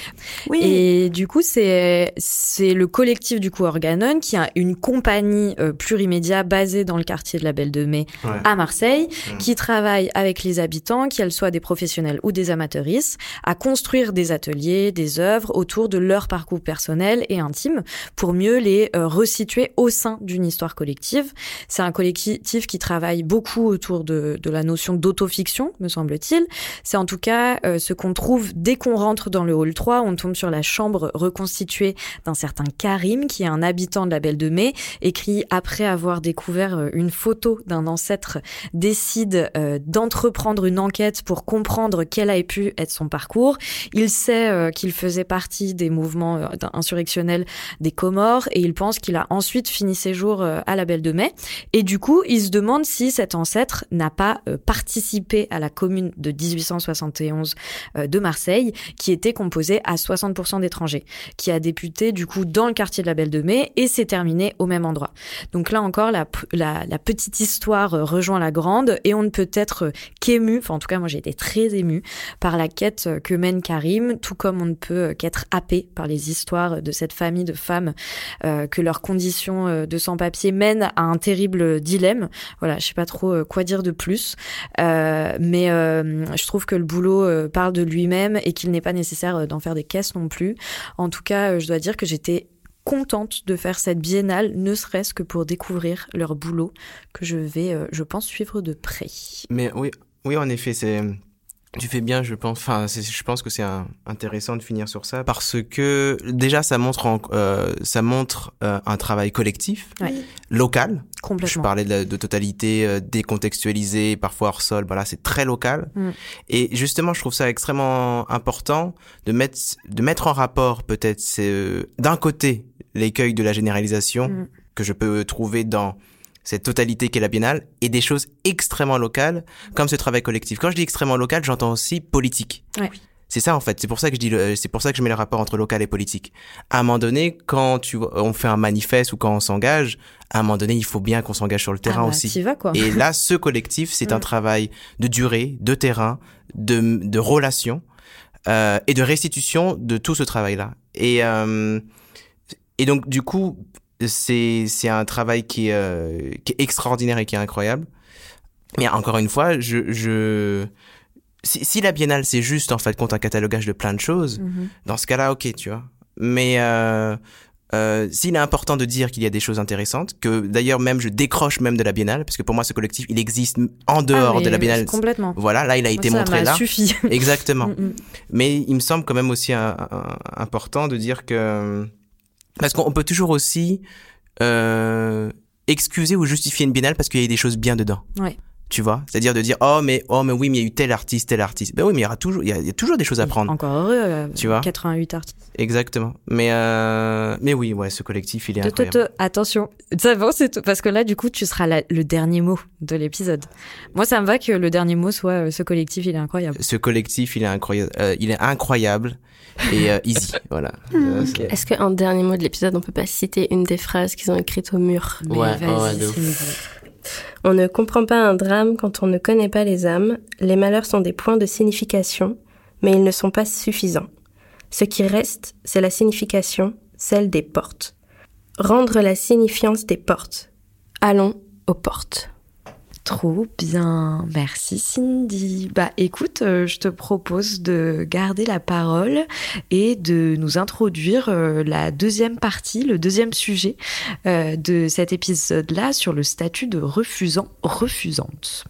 Oui. Et du coup, c'est c'est le collectif du coup Organon qui a une compagnie euh, plurimédia basée dans le quartier de la Belle de Mai Ouais. à Marseille, qui travaille avec les habitants, qu'elles soient des professionnels ou des amateuristes, à construire des ateliers, des œuvres autour de leur parcours personnel et intime pour mieux les euh, resituer au sein d'une histoire collective. C'est un collectif qui travaille beaucoup autour de, de la notion d'autofiction, me semble-t-il. C'est en tout cas euh, ce qu'on trouve dès qu'on rentre dans le hall 3, on tombe sur la chambre reconstituée d'un certain Karim, qui est un habitant de la Belle de Mai, et qui, après avoir découvert euh, une photo d'un ancêtre, décide euh, d'entreprendre une enquête pour comprendre quel a pu être son parcours. Il sait euh, qu'il faisait partie des mouvements euh, insurrectionnels des Comores et il pense qu'il a ensuite fini ses jours à la Belle de Mai. Et du coup, il se demande si cet ancêtre n'a pas participé la commune de 1871 euh, de Marseille, qui était composée à 60% d'étrangers, qui a débuté du coup dans le quartier de la Belle de Mai et s'est terminé au même endroit. Donc là encore, la, petite histoire euh, rejoint la grande et on ne peut être euh, qu'ému, enfin en tout cas moi j'ai été très ému par la quête que mène Karim, tout comme on ne peut qu'être happé par les histoires de cette famille de femmes que leurs conditions de sans-papier mènent à un terrible dilemme. Voilà, je sais pas trop quoi dire de plus, mais euh, je trouve que le boulot euh, parle de lui-même et qu'il n'est pas nécessaire euh, d'en faire des caisses non plus. En tout cas, je dois dire que j'étais contente de faire cette biennale, ne serait-ce que pour découvrir leur boulot que je vais, je pense, suivre de près. Mais oui, oui, en effet, c'est. Tu fais bien, je pense. Enfin, je pense que c'est intéressant de finir sur ça parce que déjà, ça montre, en- euh, ça montre euh, un travail collectif, Ouais. local. Je Complètement. parlais de, de totalité euh, décontextualisée, parfois hors sol. Voilà, c'est très local. Mm. Et justement, je trouve ça extrêmement important de mettre, de mettre en rapport peut-être euh, d'un côté l'écueil de la généralisation Mm. que je peux trouver dans cette totalité qu'est la biennale et des choses extrêmement locales comme ce travail collectif. Quand je dis extrêmement local, j'entends aussi politique. Ouais. C'est ça en fait. C'est pour ça que je dis, le- c'est pour ça que je mets le rapport entre local et politique. À un moment donné, quand tu, on fait un manifeste ou quand on s'engage, à un moment donné, il faut bien qu'on s'engage sur le terrain ah bah, aussi. Vas quoi. Et là, ce collectif, c'est un travail de durée, de terrain, de, de relation euh, et de restitution de tout ce travail-là. Et, euh, et donc, du coup, c'est c'est un travail qui est, euh, qui est extraordinaire et qui est incroyable. Mais encore une fois, je... je si, si la biennale, c'est juste, en fait, compte un catalogage de plein de choses, Mhm. dans ce cas-là, ok, tu vois. Mais euh, euh, s'il est important de dire qu'il y a des choses intéressantes, que d'ailleurs même je décroche même de la biennale, parce que pour moi ce collectif il existe en dehors Ah, mais de la biennale. Complètement. Voilà, là il a Moi, été ça montré là. suffi. Exactement. Mm, mm. Mais il me semble quand même aussi un- un- important de dire que parce qu'on peut toujours aussi euh, excuser ou justifier une biennale parce qu'il y a des choses bien dedans. Ouais. Tu vois, c'est-à-dire de dire oh mais oh mais oui mais il y a eu tel artiste tel artiste. Ben oui mais il y aura toujours il y a, il y a toujours des choses à prendre. Encore heureux. euh, Tu vois? 88 artistes. Exactement. Mais euh, mais oui ouais ce collectif il est te- incroyable. te- attention, ça va, c'est tout. parce que là, du coup, tu seras la- le dernier mot de l'épisode. Moi, ça me va que le dernier mot soit euh, ce collectif, il est incroyable. Ce collectif il est incroyable euh, il est incroyable et euh, easy voilà. C'est- Est-ce qu'un dernier mot de l'épisode, on peut pas citer une des phrases qu'ils ont écrites au mur? Mais Ouais, vas-y, ouais, de c'est ouf. On ne comprend pas un drame quand on ne connaît pas les âmes. Les malheurs sont des points de signification, mais ils ne sont pas suffisants. Ce qui reste, c'est la signification, celle des portes. Rendre la signifiance des portes. Allons aux portes. Trop bien, merci Cindy. Bah écoute, euh, je te propose de garder la parole et de nous introduire euh, la deuxième partie, le deuxième sujet euh, de cet épisode-là sur le statut de refusant, refusante.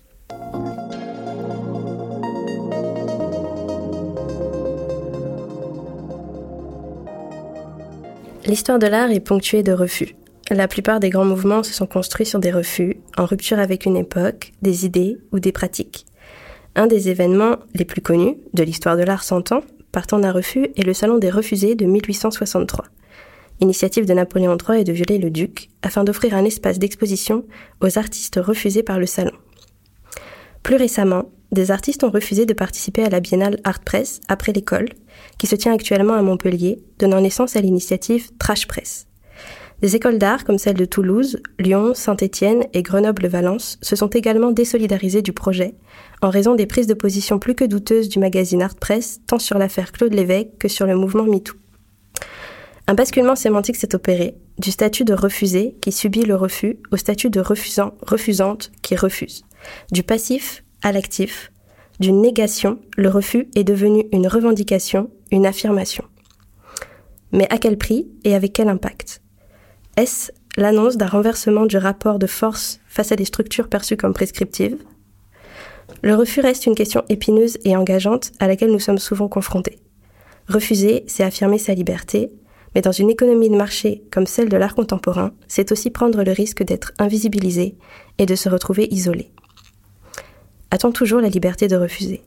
L'histoire de l'art est ponctuée de refus. La plupart des grands mouvements se sont construits sur des refus, en rupture avec une époque, des idées ou des pratiques. Un des événements les plus connus de l'histoire de l'art 100 ans, partant d'un refus, est le Salon des refusés de 1863. Initiative de Napoléon III et de Viollet-le-Duc, afin d'offrir un espace d'exposition aux artistes refusés par le salon. Plus récemment, des artistes ont refusé de participer à la biennale Art Press après l'école, qui se tient actuellement à Montpellier, donnant naissance à l'initiative Trash Press. Des écoles d'art comme celle de Toulouse, Lyon, Saint-Étienne et Grenoble-Valence se sont également désolidarisées du projet en raison des prises de position plus que douteuses du magazine Art Press tant sur l'affaire Claude Lévesque que sur le mouvement MeToo. Un basculement sémantique s'est opéré, du statut de refusé qui subit le refus au statut de refusant, refusante qui refuse. Du passif à l'actif, d'une négation, le refus est devenu une revendication, une affirmation. Mais à quel prix et avec quel impact? Est-ce l'annonce d'un renversement du rapport de force face à des structures perçues comme prescriptives Le refus reste une question épineuse et engageante à laquelle nous sommes souvent confrontés. Refuser, c'est affirmer sa liberté, mais dans une économie de marché comme celle de l'art contemporain, c'est aussi prendre le risque d'être invisibilisé et de se retrouver isolé. A-t-on toujours la liberté de refuser?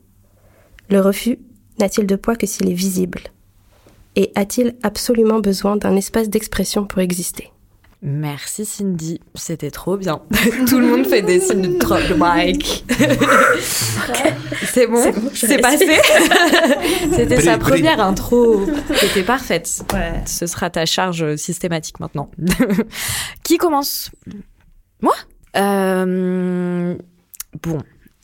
Le refus n'a-t-il de poids que s'il est visible? Et a-t-il absolument besoin d'un espace d'expression pour exister? Merci Cindy, c'était trop bien. Tout le monde fait des signes de drop de mic. c'est bon, c'est passé? c'était sa première intro. C'était parfaite. Ce sera ta charge systématique maintenant. Qui commence? Moi? Euh, Bon,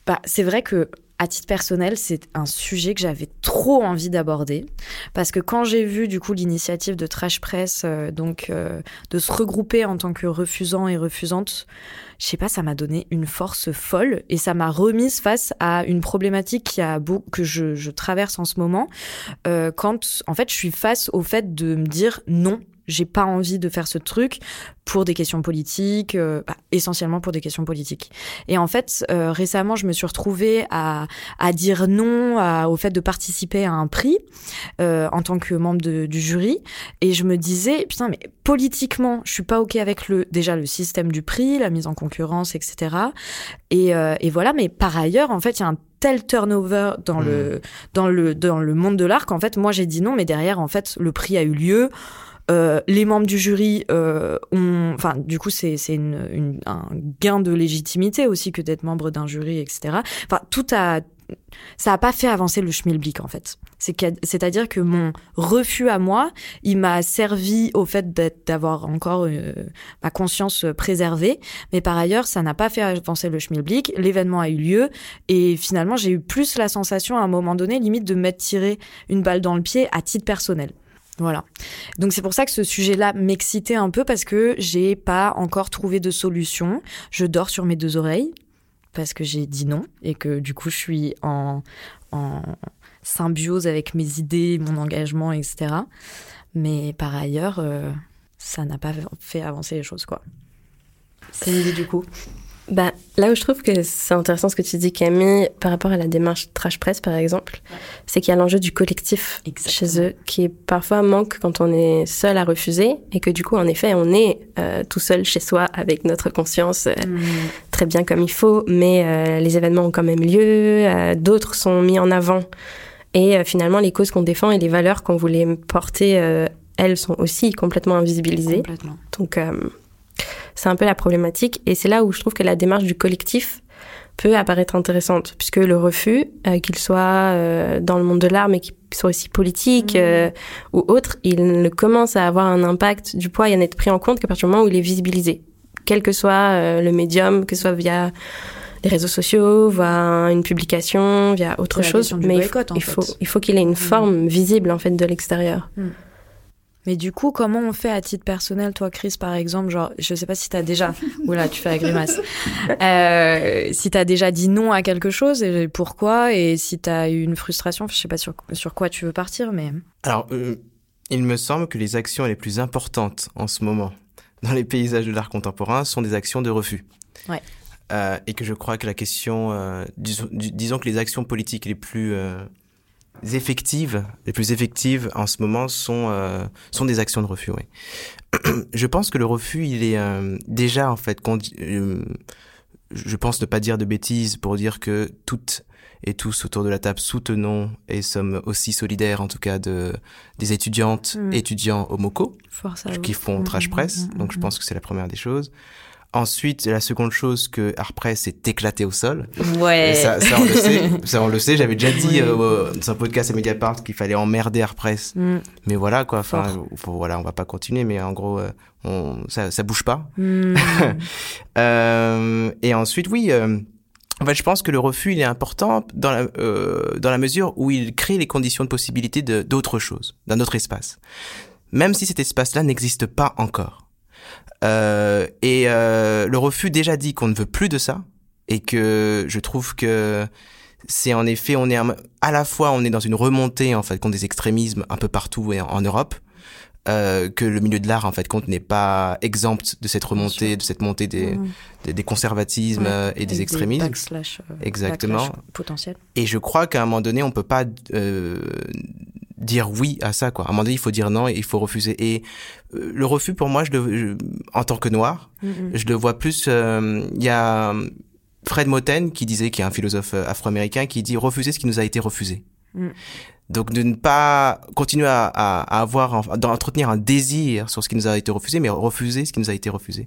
bah, c'est vrai que à titre personnel, c'est un sujet que j'avais trop envie d'aborder. Parce que quand j'ai vu du coup l'initiative de Trash Press, euh, donc euh, de se regrouper en tant que refusant et refusante, je sais pas, ça m'a donné une force folle et ça m'a remise face à une problématique qui a beau, que je, je, traverse en ce moment euh, quand en fait je suis face au fait de me dire non j'ai pas envie de faire ce truc pour des questions politiques, euh, bah, essentiellement pour des questions politiques. Et en fait, euh, récemment, je me suis retrouvée à, à dire non à, au fait de participer à un prix euh, en tant que membre de, du jury, et je me disais putain, mais politiquement, je suis pas ok avec le déjà le système du prix, la mise en concurrence, etc. Et, euh, et voilà, mais par ailleurs, en fait, il y a un tel turnover dans le mmh. dans le dans le monde de l'art qu'en fait, moi j'ai dit non, mais derrière, en fait, le prix a eu lieu. Euh, les membres du jury euh, ont, enfin, du coup, c'est une, une, un gain de légitimité aussi que d'être membre d'un jury, etc. Enfin, tout a ça a pas fait avancer le schmilblick en fait. C'est-à-dire que mon refus à moi, il m'a servi au fait d'avoir encore euh, ma conscience préservée, mais par ailleurs, ça n'a pas fait avancer le schmilblick. L'événement a eu lieu et finalement, j'ai eu plus la sensation à un moment donné, limite, de m'être tiré une balle dans le pied à titre personnel. Voilà. Donc c'est pour ça que ce sujet-là m'excitait un peu parce que j'ai pas encore trouvé de solution. Je dors sur mes deux oreilles parce que j'ai dit non et que du coup je suis en, en symbiose avec mes idées, mon engagement, etc. Mais par ailleurs, euh, ça n'a pas fait avancer les choses, quoi. C'est l'idée du coup? Bah, là où je trouve que c'est intéressant ce que tu dis, Camille, par rapport à la démarche Trash Press, par exemple, c'est qu'il y a l'enjeu du collectif chez eux, qui parfois manque quand on est seul à refuser, et que du coup, en effet, on est euh, tout seul chez soi avec notre conscience euh, mm. très bien comme il faut, mais euh, les événements ont quand même lieu, d'autres sont mis en avant, et finalement, les causes qu'on défend et les valeurs qu'on voulait porter, elles sont aussi complètement invisibilisées. Complètement. Donc, c'est un peu la problématique. Et c'est là où je trouve que la démarche du collectif peut apparaître intéressante, puisque le refus, euh, qu'il soit euh, dans le monde de l'art, mais qu'il soit aussi politique mmh. euh, ou autre, il commence à avoir un impact du poids et à n'être pris en compte qu'à partir du moment où il est visibilisé, quel que soit le médium, que ce soit via les réseaux sociaux, via une publication, via autre chose, mais il, faut, il, faut, il faut qu'il ait une mmh. forme visible en fait de l'extérieur. Mmh. Mais du coup, comment on fait à titre personnel, toi, Chris, par exemple, genre, je sais pas si t'as déjà, oula, tu fais la grimace, euh, si t'as déjà dit non à quelque chose et pourquoi, et si t'as eu une frustration, je sais pas sur, sur quoi tu veux partir, mais. Alors, euh, il me semble que les actions les plus importantes en ce moment dans les paysages de l'art contemporain sont des actions de refus. Ouais. Euh, et que je crois que la question, euh, disons, disons, que les actions politiques les plus euh, effectives, les plus effectives en ce moment sont euh, sont des actions de refus. Oui. je pense que le refus, il est euh, déjà en fait. Euh, je pense ne pas dire de bêtises pour dire que toutes et tous autour de la table soutenons et sommes aussi solidaires en tout cas de des étudiantes, mm. étudiants au MOCO qui font trash mm, press. Mm, donc je pense que c'est la première des choses. Ensuite, la seconde chose que Artpress est éclaté au sol. Ouais. Et ça, ça, on le sait. Ça, on le sait. J'avais déjà dit euh, dans un podcast à Mediapart qu'il fallait emmerder Artpress. Mm. Mais voilà, quoi. Enfin, faut- voilà, on va pas continuer, mais en gros, euh, on, ça, ça bouge pas. Mm. Euh, et ensuite, oui. euh, en fait, je pense que le refus, il est important dans la, euh, dans la mesure où il crée les conditions de possibilité de- d'autre chose, d'un autre espace. Même si cet espace-là n'existe pas encore. Euh, et euh, le refus déjà dit qu'on ne veut plus de ça et que je trouve que c'est en effet on est à la fois on est dans une remontée en fait contre des extrémismes un peu partout et en, Europe euh, que le milieu de l'art en fait compte n'est pas exempt de cette remontée de cette montée des Mm. des, des conservatismes Ouais. euh, et des extrémismes backslash, euh, Exactement. backslash potentiel. et je crois qu'à un moment donné, on peut pas dire oui à ça. Quoi. À un moment donné, il faut dire non et il faut refuser. Et euh, le refus, pour moi, je le, je- en tant que noir, Mm, mm. je le vois plus. euh, Il y a euh, Fred Moten qui disait, qui est un philosophe euh, afro-américain, qui dit refuser ce qui nous a été refusé. Mm. Donc de ne pas continuer à, à, à avoir, d'entretenir un désir sur ce qui nous a été refusé, mais refuser ce qui nous a été refusé.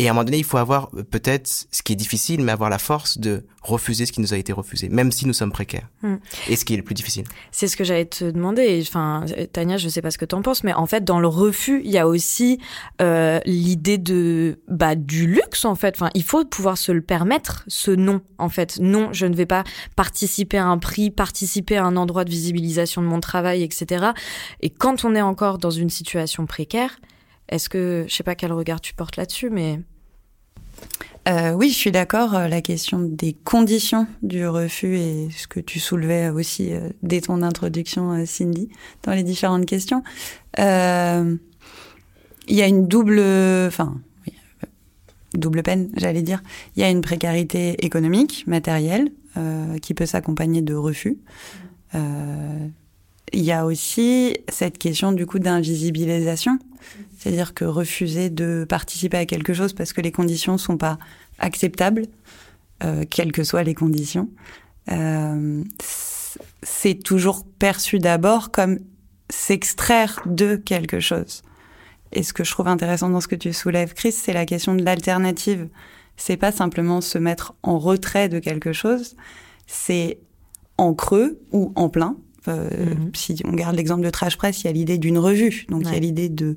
Et à un moment donné, il faut avoir euh, peut-être, ce qui est difficile, mais avoir la force de refuser ce qui nous a été refusé, même si nous sommes précaires. Mm. Et ce qui est le plus difficile. C'est ce que j'allais te demander. Enfin, Tania, je sais pas ce que t'en penses, mais en fait, dans le refus, il y a aussi euh, l'idée de bah du luxe en fait. Enfin, il faut pouvoir se le permettre, ce non. En fait, non, je ne vais pas participer à un prix, participer à un endroit de visibilisation de mon travail, etc. Et quand on est encore dans une situation précaire, est-ce que je sais pas quel regard tu portes là-dessus, mais Euh, oui, je suis d'accord. euh, La question des conditions du refus et ce que tu soulevais aussi euh, dès ton introduction, Cindy, dans les différentes questions. Il y a une double, enfin, double peine, j'allais dire. Il y a une précarité économique, matérielle, qui peut s'accompagner de refus. Il y a aussi cette question du coup d'invisibilisation, c'est-à-dire que refuser de participer à quelque chose parce que les conditions sont pas acceptables, euh, quelles que soient les conditions, euh, c'est toujours perçu d'abord comme s'extraire de quelque chose. Et ce que je trouve intéressant dans ce que tu soulèves, Chris, c'est la question de l'alternative. C'est pas simplement se mettre en retrait de quelque chose, c'est en creux ou en plein. Euh, Mhm. Si on garde l'exemple de Trash Press, il y a l'idée d'une revue. Donc il y a l'idée de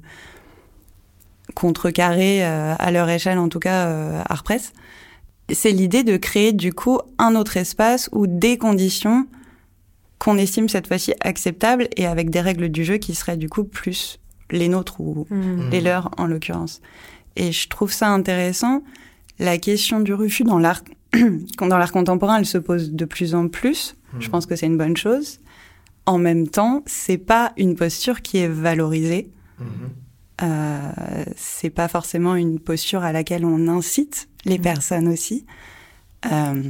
contrecarrer, euh, à leur échelle en tout cas, euh, Art Press. C'est l'idée de créer du coup un autre espace ou des conditions qu'on estime cette fois-ci acceptables et avec des règles du jeu qui seraient du coup plus les nôtres ou Mm. les leurs en l'occurrence. Et je trouve ça intéressant. La question du refus dans l'art, dans l'art contemporain, elle se pose de plus en plus. Je pense que c'est une bonne chose. En même temps, c'est pas une posture qui est valorisée. Euh, c'est pas forcément une posture à laquelle on incite les personnes aussi. Euh,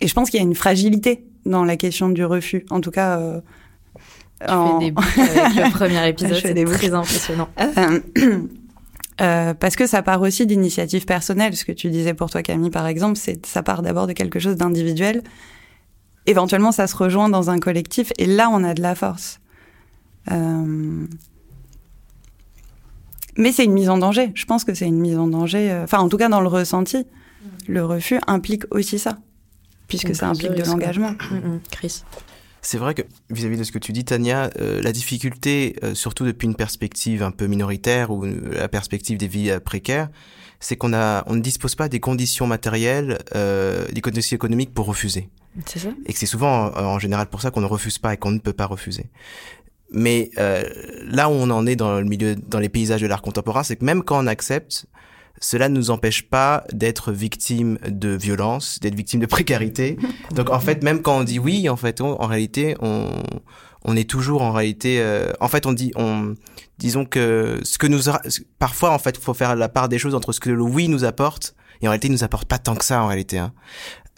et je pense qu'il y a une fragilité dans la question du refus. En tout cas, euh, Tu en- fais des avec le premier épisode, Je c'est très impressionnant. Euh, euh, parce que ça part aussi d'initiatives personnelles. Ce que tu disais pour toi, Camille, par exemple, c'est ça part d'abord de quelque chose d'individuel. Éventuellement, ça se rejoint dans un collectif, et là, on a de la force. Euh, Mais c'est une mise en danger. Je pense que c'est une mise en danger. euh, Enfin, en tout cas, dans le ressenti, le refus implique aussi ça, puisque ça implique de l'engagement. Mm, mm. Chris. C'est vrai que vis-à-vis de ce que tu dis, Tania, euh, la difficulté, euh, surtout depuis une perspective un peu minoritaire ou la perspective des vies euh, précaires, c'est qu'on a, on ne dispose pas des conditions matérielles, euh, des conditions économiques pour refuser. C'est ça Et que c'est souvent en général pour ça qu'on ne refuse pas et qu'on ne peut pas refuser. Mais euh, là où on en est dans le milieu, dans les paysages de l'art contemporain, c'est que même quand on accepte, cela ne nous empêche pas d'être victime de violence, d'être victime de précarité. Donc en fait, même quand on dit oui, en fait, on- en réalité, on, on est toujours en réalité. euh, en fait, on dit, on, disons que ce que nous, parfois en fait, il faut faire la part des choses entre ce que le oui nous apporte et en réalité, il nous apporte pas tant que ça en réalité. Hein.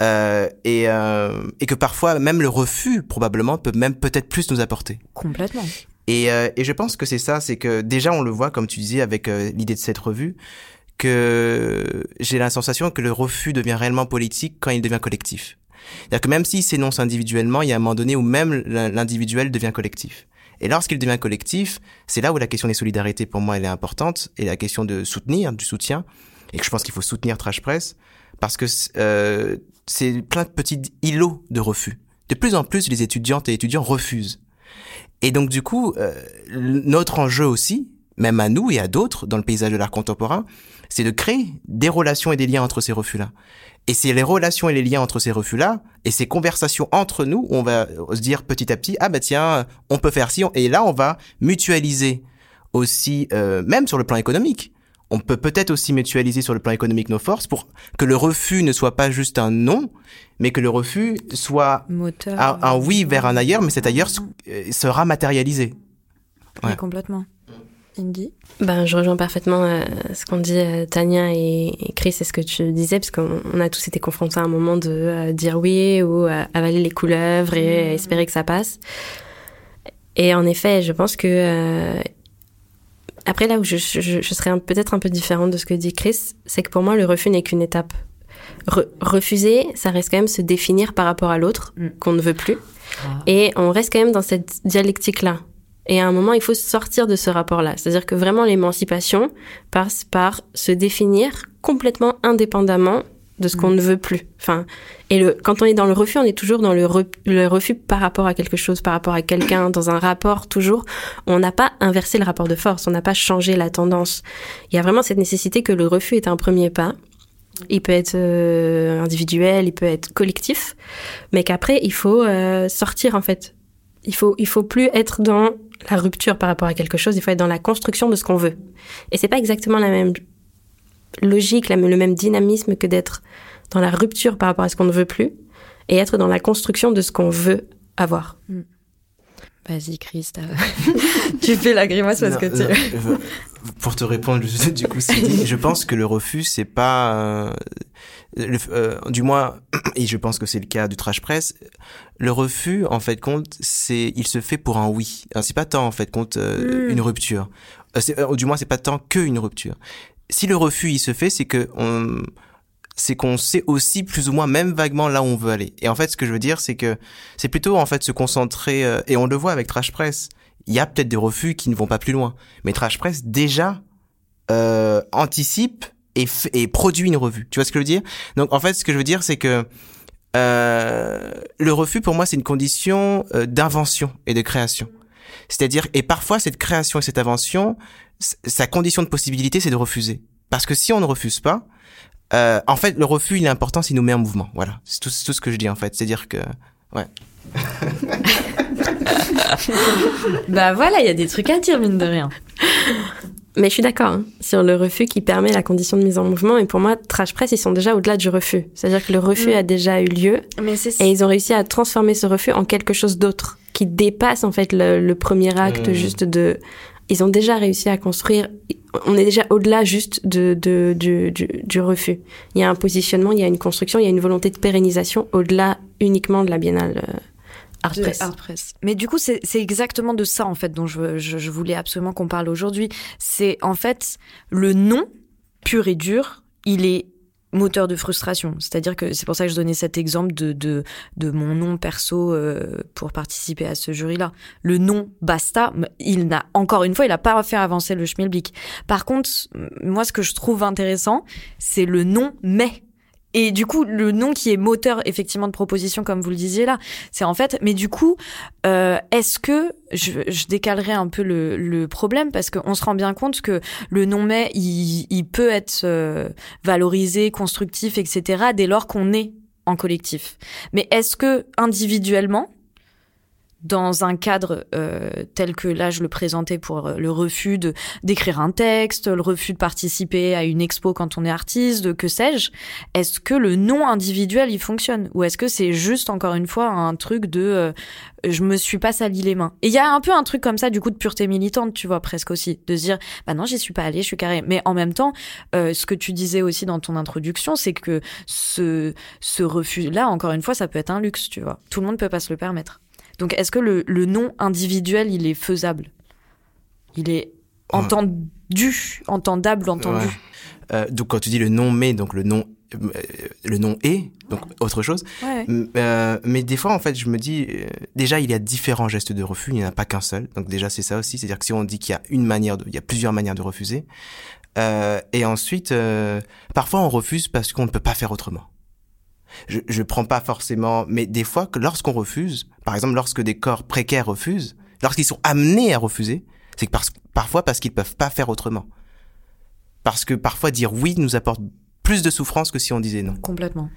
Euh, et, euh, et que parfois même le refus probablement peut même peut-être plus nous apporter. Complètement. Et, euh, et je pense que c'est ça, c'est que déjà on le voit comme tu disais avec euh, l'idée de cette revue, que j'ai la sensation que le refus devient réellement politique quand il devient collectif. C'est-à-dire que même s'il s'énonce individuellement, il y a un moment donné où même l'individuel devient collectif. Et lorsqu'il devient collectif, c'est là où la question des solidarités pour moi elle est importante et la question de soutenir, du soutien. et que je pense qu'il faut soutenir Trash Press parce que euh, c'est plein de petits îlots de refus. De plus en plus, les étudiantes et étudiants refusent. Et donc du coup, euh, notre enjeu aussi, même à nous et à d'autres dans le paysage de l'art contemporain, c'est de créer des relations et des liens entre ces refus-là. Et c'est les relations et les liens entre ces refus-là et ces conversations entre nous où on va se dire petit à petit, ah bah tiens, on peut faire ci, et là on va mutualiser aussi, euh, même sur le plan économique. On peut peut-être aussi mutualiser sur le plan économique nos forces pour que le refus ne soit pas juste un non, mais que le refus soit Moteur, un, oui vers un ailleurs, mais cet ailleurs euh, sera matérialisé. Ouais. complètement. Indy ben, Je rejoins parfaitement euh, ce qu'ont dit euh, Tania et, et, Chris et ce que tu disais, parce qu'on a tous été confrontés à un moment de euh, dire oui ou avaler les couleuvres et mmh. espérer que ça passe. Et en effet, je pense que après, là où je, je, je serais peut-être un peu différente de ce que dit Chris, c'est que pour moi, le refus n'est qu'une étape. refuser, ça reste quand même se définir par rapport à l'autre mm. qu'on ne veut plus. Ah. Et on reste quand même dans cette dialectique-là. Et à un moment, il faut sortir de ce rapport-là. C'est-à-dire que vraiment, l'émancipation passe par se définir complètement indépendamment de ce qu'on mm. ne veut plus. Enfin, et le, quand on est dans le refus, on est toujours dans le, le refus par rapport à quelque chose, par rapport à quelqu'un, dans un rapport toujours. On n'a pas inversé le rapport de force, on n'a pas changé la tendance. Il y a vraiment cette nécessité que le refus est un premier pas. Il peut être euh, individuel, il peut être collectif, mais qu'après il faut euh, sortir en fait. Il faut il faut plus être dans la rupture par rapport à quelque chose, il faut être dans la construction de ce qu'on veut. Et c'est pas exactement la même logique, le même dynamisme que d'être dans la rupture par rapport à ce qu'on ne veut plus et être dans la construction de ce qu'on veut avoir. Mm. Vas-y, Chris, tu fais la grimace parce que tu. pour te répondre, du coup, je pense que le refus, c'est pas, euh, euh, du moins, et je pense que c'est le cas du trash press. Le refus, en fait, compte, c'est, il se fait pour un oui. C'est pas tant, en fait, compte euh, mm. une rupture. du moins, c'est pas tant que une rupture si le refus il se fait, c'est que on, c'est qu'on sait aussi plus ou moins même vaguement là où on veut aller. Et en fait, ce que je veux dire, c'est que c'est plutôt en fait se concentrer euh, et on le voit avec Trash Press. Il y a peut-être des refus qui ne vont pas plus loin, mais Trash Press déjà euh, anticipe et, et produit une revue. Tu vois ce que je veux dire? Donc en fait, ce que je veux dire, c'est que euh, le refus pour moi c'est une condition euh, d'invention et de création. C'est-à-dire et parfois cette création et cette invention sa condition de possibilité, c'est de refuser. Parce que si on ne refuse pas, euh, en fait, le refus, il est important s'il nous met en mouvement. Voilà, c'est tout, tout, ce que je dis en fait. C'est-à-dire que, ouais. bah voilà, il y a des trucs à dire mine de rien. Mais je suis d'accord hein, sur le refus qui permet la condition de mise en mouvement. Et pour moi, Trash Press, ils sont déjà au-delà du refus. C'est-à-dire que le refus mm. a déjà eu lieu. Mais et ils ont réussi à transformer ce refus en quelque chose d'autre qui dépasse en fait le, le premier acte mm. juste de ils ont déjà réussi à construire. On est déjà au-delà juste de, de, du, du, refus. Il y a un positionnement, il y a une construction, il y a une volonté de pérennisation au-delà uniquement de la biennale. Euh, Art Press. Art Press. Mais du coup, c'est exactement de ça, en fait, dont je, je, je voulais absolument qu'on parle aujourd'hui. C'est, en fait, le nom pur et dur, il est moteur de frustration. C'est-à-dire que c'est pour ça que je donnais cet exemple de, de, de mon nom perso euh, pour participer à ce jury-là. Le nom basta, il n'a, encore une fois, il n'a pas fait avancer le schmilblick. Par contre, moi, ce que je trouve intéressant, c'est le nom mais. Et du coup, le nom qui est moteur effectivement de proposition, comme vous le disiez là, c'est en fait. Mais du coup, euh, est-ce que je, je, décalerai un peu le, le problème parce qu'on se rend bien compte que le nom mais il, il peut être euh, valorisé, constructif, etc. Dès lors qu'on est en collectif. Mais est-ce que individuellement, dans un cadre euh, tel que là je le présentais pour euh, le refus de d'écrire un texte, le refus de participer à une expo quand on est artiste, que sais-je, est-ce que le nom individuel il fonctionne? Ou est-ce que c'est juste encore une fois un truc de euh, je me suis pas sali les mains? Et il y a un peu un truc comme ça du coup de pureté militante, tu vois presque aussi, de dire bah non j'y suis pas allé, je suis carré. Mais en même temps, ce que tu disais aussi dans ton introduction, c'est que ce ce refus là encore une fois ça peut être un luxe, tu vois. Tout le monde peut pas se le permettre. Donc est-ce que le, le, nom individuel, il est faisable? Il est entendu, entendable, entendu euh, Donc quand tu dis le nom mais, donc le nom euh, le nom est, donc autre chose. Euh, mais des fois, en fait, je me dis, déjà, il y a différents gestes de refus, il n'y en a pas qu'un seul. Donc déjà, c'est ça aussi, c'est-à-dire que si on dit qu'il y a une manière, de, il y a plusieurs manières de refuser. Euh, et ensuite, parfois on refuse parce qu'on ne peut pas faire autrement. Je, je prends pas forcément, mais des fois que lorsqu'on refuse, par exemple lorsque des corps précaires refusent, lorsqu'ils sont amenés à refuser, c'est que parce, parfois parce qu'ils peuvent pas faire autrement. Parce que parfois dire oui nous apporte plus de souffrance que si on disait non. Complètement.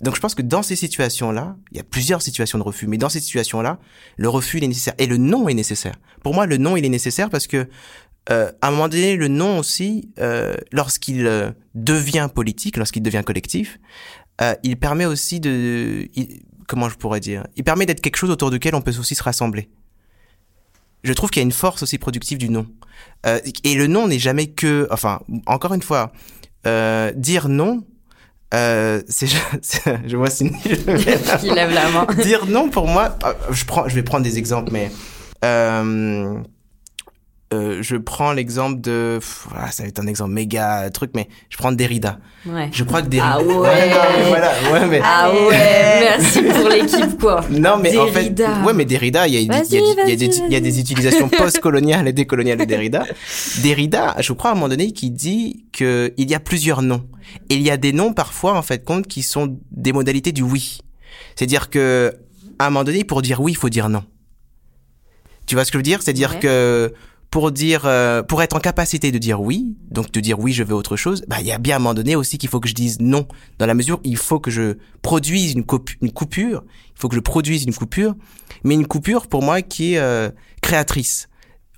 Donc je pense que dans ces situations-là, il y a plusieurs situations de refus, mais dans ces situations-là, le refus il est nécessaire et le non est nécessaire. Pour moi, le non il est nécessaire parce que euh, à un moment donné, le non aussi, euh, lorsqu'il euh, devient politique, lorsqu'il devient collectif, euh, il permet aussi de, il- comment je pourrais dire, il permet d'être quelque chose autour duquel on peut aussi se rassembler. Je trouve qu'il y a une force aussi productive du non. Euh, et le non n'est jamais que, enfin, encore une fois, euh, dire non, euh, c'est, je vois Cindy, Il lève la main. dire non pour moi je prends je vais prendre des exemples mais euh, je prends l'exemple de pff, ça va être un exemple méga truc mais je prends Derrida Ouais. je crois que Derrida Ah ouais. non, mais voilà ouais mais Ah ouais, merci pour l'équipe quoi. non mais en fait Derrida. ouais mais Derrida il y a, il y a- Vas-y, il y a des, y a des utilisations post-coloniales et décoloniales de Derrida Derrida je crois à un moment donné qui dit que il y a plusieurs noms et il y a des noms parfois en fait compte qui sont des modalités du oui c'est-à-dire que à un moment donné pour dire oui il faut dire non tu vois ce que je veux dire? C'est-à-dire Ouais. que pour dire euh, pour être en capacité de dire oui donc de dire oui je veux autre chose bah il y a bien à un moment donné aussi qu'il faut que je dise non dans la mesure où il faut que je produise une, coupure il faut que je produise une coupure mais une coupure pour moi qui est euh, créatrice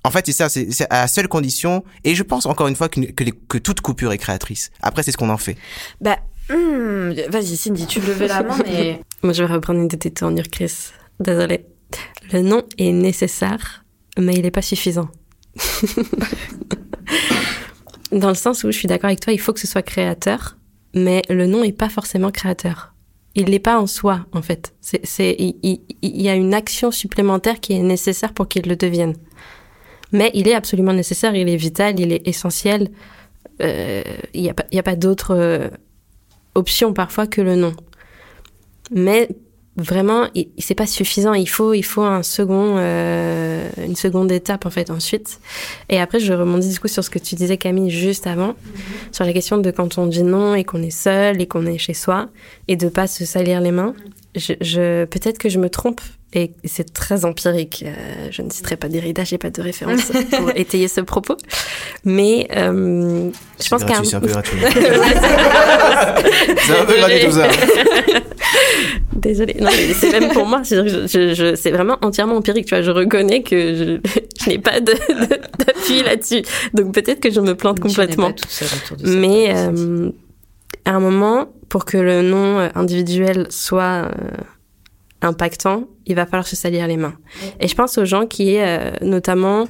en fait c'est ça c'est à la seule condition et je pense encore une fois que, que, les- que toute coupure est créatrice après c'est ce qu'on en fait Bah, hmm, vas-y Cindy, tu levais la main mais... Moi, je vais reprendre une de tes tournures, Chris. Désolée. Le nom est nécessaire, mais il n'est pas suffisant. Dans le sens où je suis d'accord avec toi, il faut que ce soit créateur, mais le nom n'est pas forcément créateur. Il l'est pas en soi, en fait. Il, y a une action supplémentaire qui est nécessaire pour qu'il le devienne. Mais il est absolument nécessaire, il est vital, il est essentiel. Euh, Il n'y a pas, a pas d'autre euh, option parfois que le nom. Mais vraiment, c'est pas suffisant. Il faut, il faut un second, euh, une seconde étape en fait ensuite. Et après, je rebondis du coup sur ce que tu disais Camille juste avant, sur la question de quand on dit non et qu'on est seul et qu'on est chez soi et de pas se salir les mains. Je, je- peut-être que je me trompe et c'est très empirique. Euh, je ne citerai pas Derrida, j'ai pas de référence pour étayer ce propos. Mais euh, je pense qu'à un- c'est un peu gratuit c'est un peu gratuit tout ça Désolée, non, mais c'est même pour moi, c'est je, je, je- c'est vraiment entièrement empirique, tu vois. Je reconnais que je, je n'ai pas d'appui là-dessus. Donc peut-être que je me plante complètement. Mais euh, à un moment, pour que le nom euh, individuel soit euh, impactant, il va falloir se salir les mains. Et je pense aux gens qui, euh, notamment,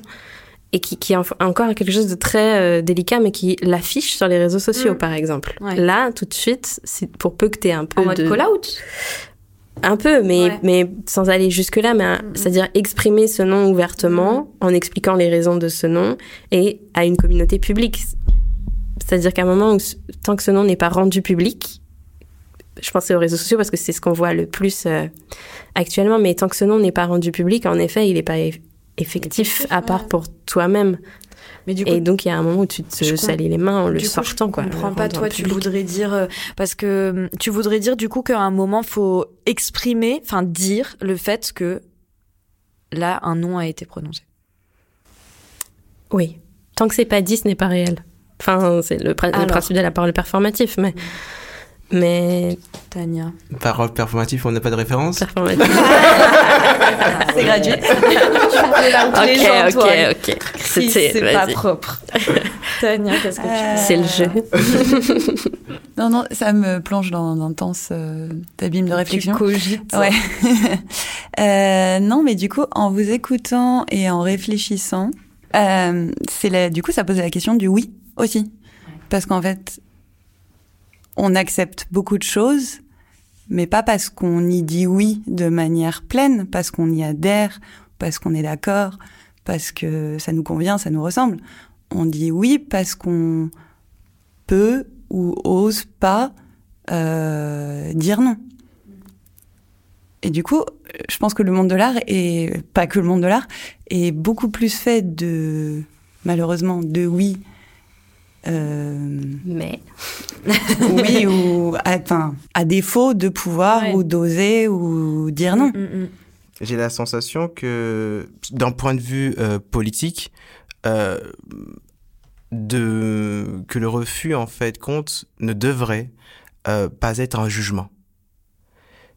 et qui, qui en- encore quelque chose de très euh, délicat, mais qui l'affichent sur les réseaux sociaux, Mm. par exemple. Ouais. Là, tout de suite, pour peu que tu aies un peu En mode de... call-out Un peu, mais, Ouais. mais sans aller jusque-là, mais un- c'est-à-dire exprimer ce nom ouvertement en expliquant les raisons de ce nom et à une communauté publique. C'est-à-dire qu'à un moment où, tant que ce nom n'est pas rendu public, je pense aux réseaux sociaux parce que c'est ce qu'on voit le plus euh, actuellement, mais tant que ce nom n'est pas rendu public, en effet, il n'est pas eff- effectif à part pour toi-même. Mais du coup, Et donc, il y a un moment où tu Je te salis les mains en le coup, sortant, je quoi. comprends le pas, toi, tu voudrais dire... euh, parce que hum, tu voudrais dire du coup qu'à un moment, faut exprimer, enfin dire le fait que là, un nom a été prononcé. Oui. Tant que c'est pas dit, ce n'est pas réel. Enfin, c'est le, principe de la parole performative, mais. Mais. Tania. parole performative on n'a pas de référence Performative. C'est gratuit. ok, ok, ok. C'était- c'est pas propre. Tania, qu'est-ce que tu Euh, C'est le jeu. Non, non, ça me plonge dans d'intenses euh, abîmes de réflexion. Tu cogites. Ouais. Euh, non, mais du coup, en vous écoutant et en réfléchissant, euh, c'est la, du coup, ça pose la question du oui aussi, parce qu'en fait, on accepte beaucoup de choses, mais pas parce qu'on y dit oui de manière pleine, parce qu'on y adhère, parce qu'on est d'accord, parce que ça nous convient, ça nous ressemble. On dit oui parce qu'on peut ou ose pas euh, dire non. Et du coup, je pense que le monde de l'art, et pas que le monde de l'art, est beaucoup plus fait de, malheureusement, de oui Euh, Mais. oui, ou à, à défaut de pouvoir Ouais. ou d'oser ou dire non. Mm, mm. J'ai la sensation que, d'un point de vue euh, politique, euh, de que le refus en fait compte ne devrait euh, pas être un jugement.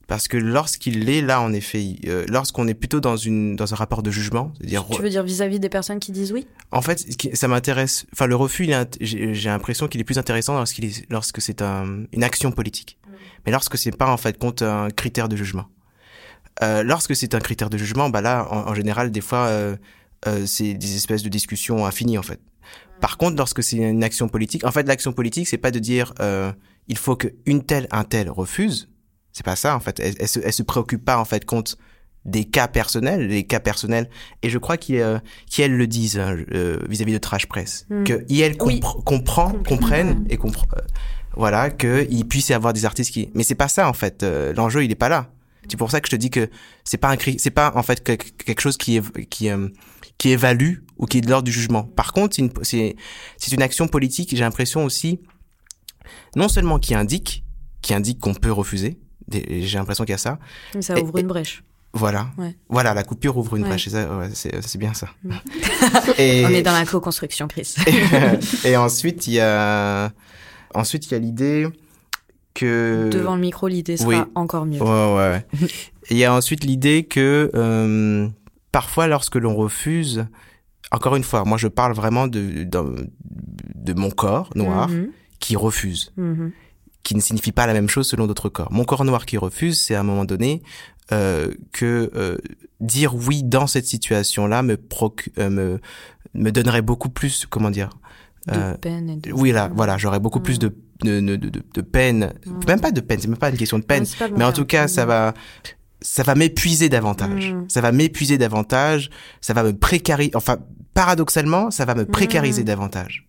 Parce que lorsqu'il l'est, là, en effet, euh, lorsqu'on est plutôt dans une dans un rapport de jugement, c'est-à-dire Tu veux dire vis-à-vis des personnes qui disent oui? En fait, ça m'intéresse. Enfin, le refus, est j'ai l'impression qu'il est plus intéressant lorsqu'il est, lorsque c'est un, une action politique. Mais lorsque c'est pas en fait compte un critère de jugement. Euh, lorsque c'est un critère de jugement, bah là, en, en général, des fois, euh, euh, c'est des espèces de discussions infinies en fait. Par contre, lorsque c'est une action politique, en fait, l'action politique, c'est pas de dire euh, il faut que une telle, un tel refuse. C'est pas ça en fait. Elle, elle, se, elle se préoccupe pas en fait compte des cas personnels, les cas personnels. Et je crois qu'ils euh, qu'elles le disent hein, euh, vis-à-vis de Trash Press, Hmm. que Oui. compre- comprend, Comprend. comprennent et comprend. euh, voilà, qu'il puisse y avoir des artistes qui. Mais c'est pas ça en fait. euh, L'enjeu il est pas là. C'est pour ça que je te dis que c'est pas un cri, c'est pas en fait que- quelque chose qui est qui euh, qui évalue ou qui est de l'ordre du jugement. Par contre, c'est une c'est c'est une action politique. J'ai l'impression aussi non seulement qui indique qui indique qu'on peut refuser. J'ai l'impression qu'il y a ça. Ça ouvre et- une brèche. Voilà. Ouais. Voilà, la coupure ouvre une Ouais. brèche. Ouais, c'est c'est bien ça. Mm. et, On est dans la co-construction, Chris. et ensuite, il y a ensuite il y a l'idée que Devant le micro, l'idée sera Oui. encore mieux. Ouais, ouais. ouais. Et Il y a ensuite l'idée que euh, parfois, lorsque l'on refuse, encore une fois, moi je parle vraiment de, de, de mon corps noir Mhm, qui refuse, mhm. Qui ne signifie pas la même chose selon d'autres corps. Mon corps noir qui refuse, c'est à un moment donné euh, que euh, dire oui dans cette situation-là me, euh, me me donnerait beaucoup plus, comment dire, De euh, peine et de... oui là, voilà, j'aurais beaucoup plus de de, de, de, de peine, Mm. même pas de peine, c'est même pas une question de peine, mais en tout cas, ça Mhm. va, ça va m'épuiser davantage. Mm. Ça va m'épuiser davantage. Ça va me précariser. Enfin, paradoxalement, ça va me précariser Mm. davantage.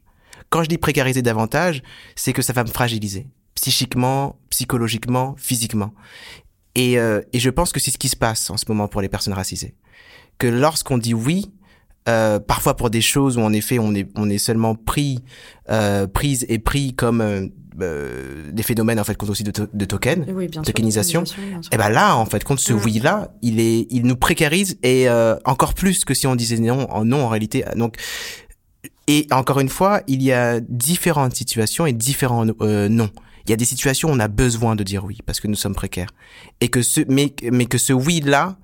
Quand je dis précariser davantage, c'est que ça va me fragiliser psychiquement, psychologiquement, physiquement. Et, euh, et je pense que c'est ce qui se passe en ce moment pour les personnes racisées. Que lorsqu'on dit oui, euh, parfois pour des choses où en effet on est on est seulement pris, euh, prise et pris comme euh, euh, des phénomènes en fait compte aussi de, to- de tokens. Oui, bien sûr. tokenisation. bien sûr. Et ben là, en fait, contre ce Mm. oui-là, il est, il nous précarise et euh, encore plus que si on disait non, en non en réalité. Donc, et encore une fois, il y a différentes situations et différents euh, non. Il y a des situations où on a besoin de dire oui parce que nous sommes précaires et que ce, mais mais que ce oui-là,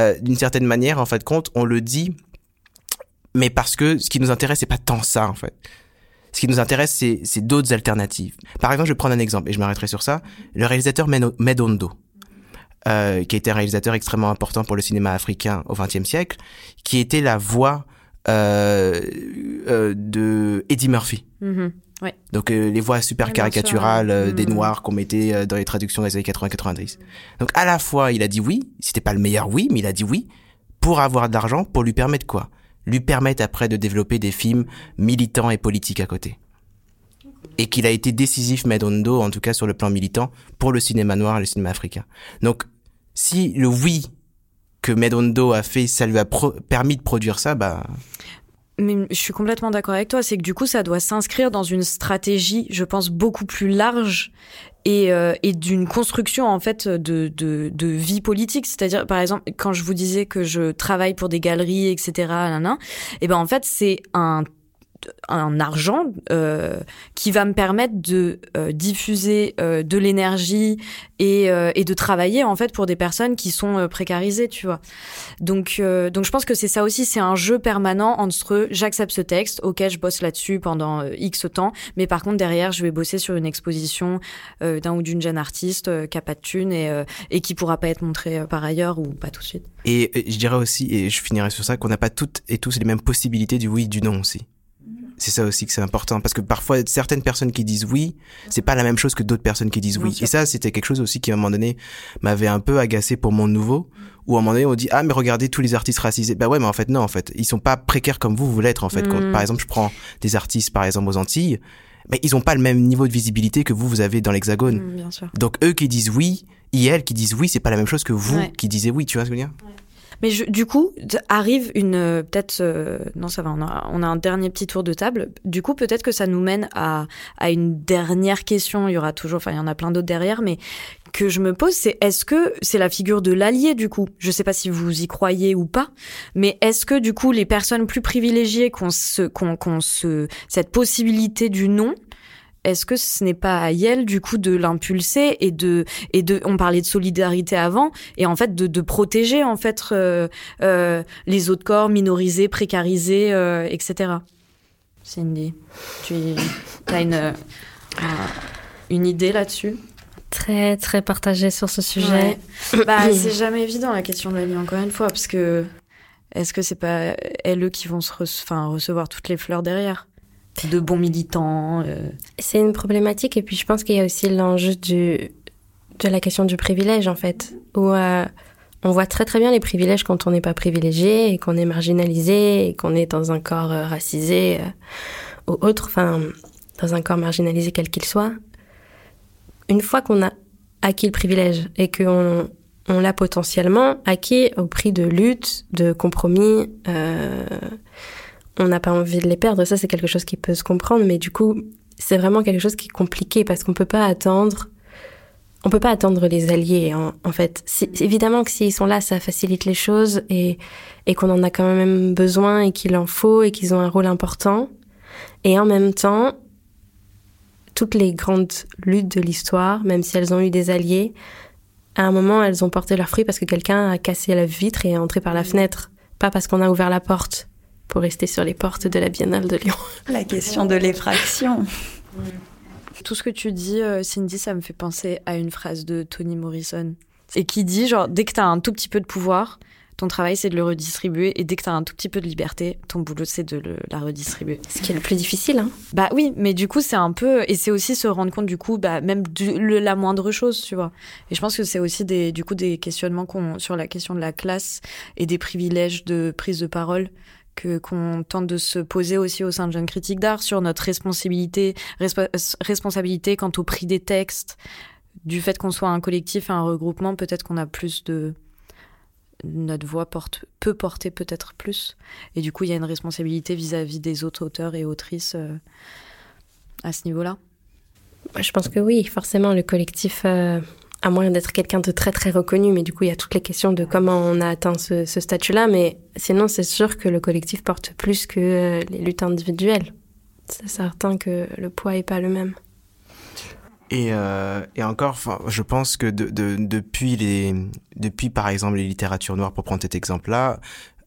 euh, d'une certaine manière, en fait, compte, on le dit, mais parce que ce qui nous intéresse, c'est pas tant ça, en fait. Ce qui nous intéresse, c'est, d'autres alternatives. Par exemple, je vais prendre un exemple et je m'arrêterai sur ça. Le réalisateur Medondo, euh, qui été un réalisateur extrêmement important pour le cinéma africain au XXe siècle, qui était la voix euh, euh, de Eddie Murphy. Donc euh, les voix super caricaturales sûr, euh, des Mm. noirs qu'on mettait euh, dans les traductions des années 80-90. Donc à la fois, il a dit oui, c'était pas le meilleur oui, mais il a dit oui pour avoir de l'argent, pour lui permettre quoi? Lui permettre après de développer des films militants et politiques à côté. Et qu'il a été décisif, Medondo, en tout cas sur le plan militant, pour le cinéma noir et le cinéma africain. Donc, si le oui que Medondo a fait, ça lui a pro- permis de produire ça, bah, Mais je suis complètement d'accord avec toi. C'est que du coup, ça doit s'inscrire dans une stratégie, je pense, beaucoup plus large et, euh, et d'une construction en fait de, de, de vie politique. C'est-à-dire, par exemple, quand je vous disais que je travaille pour des galeries, etc., et ben en fait, c'est un un argent euh, qui va me permettre de euh, diffuser euh, de l'énergie et, et de travailler en fait pour des personnes qui sont précarisées, tu vois. Donc, donc je pense que c'est ça aussi, c'est un jeu permanent entre j'accepte ce texte, ok, je bosse là-dessus pendant X temps, mais par contre derrière je vais bosser sur une exposition d'un ou d'une jeune artiste qui a pas de thune et, et qui pourra pas être montrée par ailleurs ou pas tout de suite. Et je dirais aussi, et je finirai sur ça, qu'on n'a pas toutes et tous les mêmes possibilités du oui du non aussi. C'est ça aussi que c'est important parce que parfois certaines personnes qui disent oui, c'est pas la même chose que d'autres personnes qui disent Bien oui. sûr. Et ça, c'était quelque chose aussi qui à un moment donné m'avait un peu agacé pour mon nouveau. Où à un moment donné on dit ah mais regardez tous les artistes racisés. Bah ouais mais en fait non en fait ils sont pas précaires comme vous vous l'êtes en fait. Quand, Mm. par exemple je prends des artistes par exemple aux Antilles, mais ils ont pas le même niveau de visibilité que vous vous avez dans l'Hexagone. Mm, bien sûr. Donc eux qui disent oui, et elles qui disent oui, c'est pas la même chose que vous Ouais. qui disiez oui. Tu vois ce que je veux dire? Mais je, du coup, arrive une euh, peut-être euh, non ça va on a, on a un dernier petit tour de table. Du coup, peut-être que ça nous mène à, à une dernière question. Il y aura toujours, enfin il y en a plein d'autres derrière, mais que je me pose, c'est est-ce que c'est la figure de l'allié du coup? Je sais pas si vous y croyez ou pas, mais est-ce que du coup les personnes plus privilégiées qu'on se, qu'on, qu'on se, cette possibilité du non, est-ce que ce n'est pas à Yel du coup de l'impulser et de et de on parlait de solidarité avant et en fait de, de protéger en fait euh, euh, les autres corps minorisés, précarisés, euh, etc. Cindy, tu as une une idée là-dessus? Très très partagée sur ce sujet. Ouais. bah c'est jamais évident la question de la encore une fois parce que est-ce que c'est pas elles qui vont se enfin, recevoir toutes les fleurs derrière? De bons militants. Euh. C'est une problématique et puis je pense qu'il y a aussi l'enjeu du de la question du privilège en fait, où euh, on voit très très bien les privilèges quand on n'est pas privilégié et qu'on est marginalisé et qu'on est dans un corps euh, racisé ou autre, enfin dans un corps marginalisé quel qu'il soit. Une fois qu'on a acquis le privilège et qu'on on l'a potentiellement acquis au prix de lutte, de compromis, euh, on n'a pas envie de les perdre. Ça, c'est quelque chose qui peut se comprendre, mais du coup, c'est vraiment quelque chose qui est compliqué parce qu'on peut pas attendre. On peut pas attendre les alliés, en, fait. évidemment que s'ils sont là, ça facilite les choses et, et qu'on en a quand même besoin et qu'il en faut et qu'ils ont un rôle important. Et en même temps, toutes les grandes luttes de l'histoire, même si elles ont eu des alliés, à un moment, elles ont porté leurs fruits parce que quelqu'un a cassé la vitre et est entré par la fenêtre, pas parce qu'on a ouvert la porte pour rester sur les portes de la Biennale de Lyon. La question de l'effraction. Tout ce que tu dis, euh, Cindy, ça me fait penser à une phrase de Toni Morrison. Et qui dit, genre, dès que tu as un tout petit peu de pouvoir, ton travail, c'est de le redistribuer. Et dès que tu as un tout petit peu de liberté, ton boulot, c'est de le, la redistribuer. Ce qui est le plus difficile, hein. Bah oui, mais du coup, c'est un peu. Et c'est aussi se rendre compte, du coup, bah, même de la moindre chose, tu vois. Et je pense que c'est aussi, des, du coup, des questionnements qu'on, sur la question de la classe et des privilèges de prise de parole que qu'on tente de se poser aussi au sein de Jeunes Critiques d'Art sur notre responsabilité, responsabilité quant au prix des textes, du fait qu'on soit un collectif, un regroupement, peut-être qu'on a plus de notre voix porte peut porter peut-être plus et du coup il y a une responsabilité vis-à-vis des autres auteurs et autrices euh, à ce niveau-là. Je pense que oui, forcément le collectif euh, à moins d'être quelqu'un de très très reconnu, mais du coup il y a toutes les questions de comment on a atteint ce, ce statut-là, mais sinon c'est sûr que le collectif porte plus que euh, les luttes individuelles. C'est certain que le poids est pas le même. Et, euh, et encore, je pense que de, de, depuis les, depuis par exemple les littératures noires, pour prendre cet exemple-là,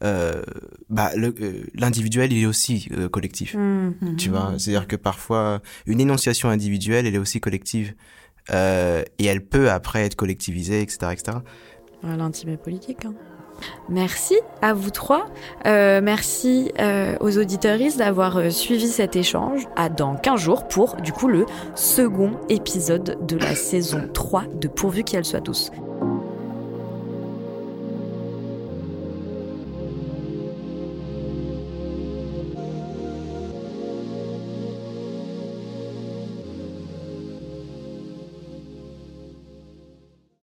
euh, bah euh, l'individuel il est aussi euh, collectif. Mmh. Tu vois, c'est-à-dire que parfois une énonciation individuelle elle est aussi collective. Euh, et elle peut après être collectivisée, etc. etc. L'intime politique. Hein. Merci à vous trois. Euh, merci euh, aux auditeuristes d'avoir suivi cet échange. À dans 15 jours pour, du coup, le second épisode de la saison 3 de Pourvu qu'elle soit douce.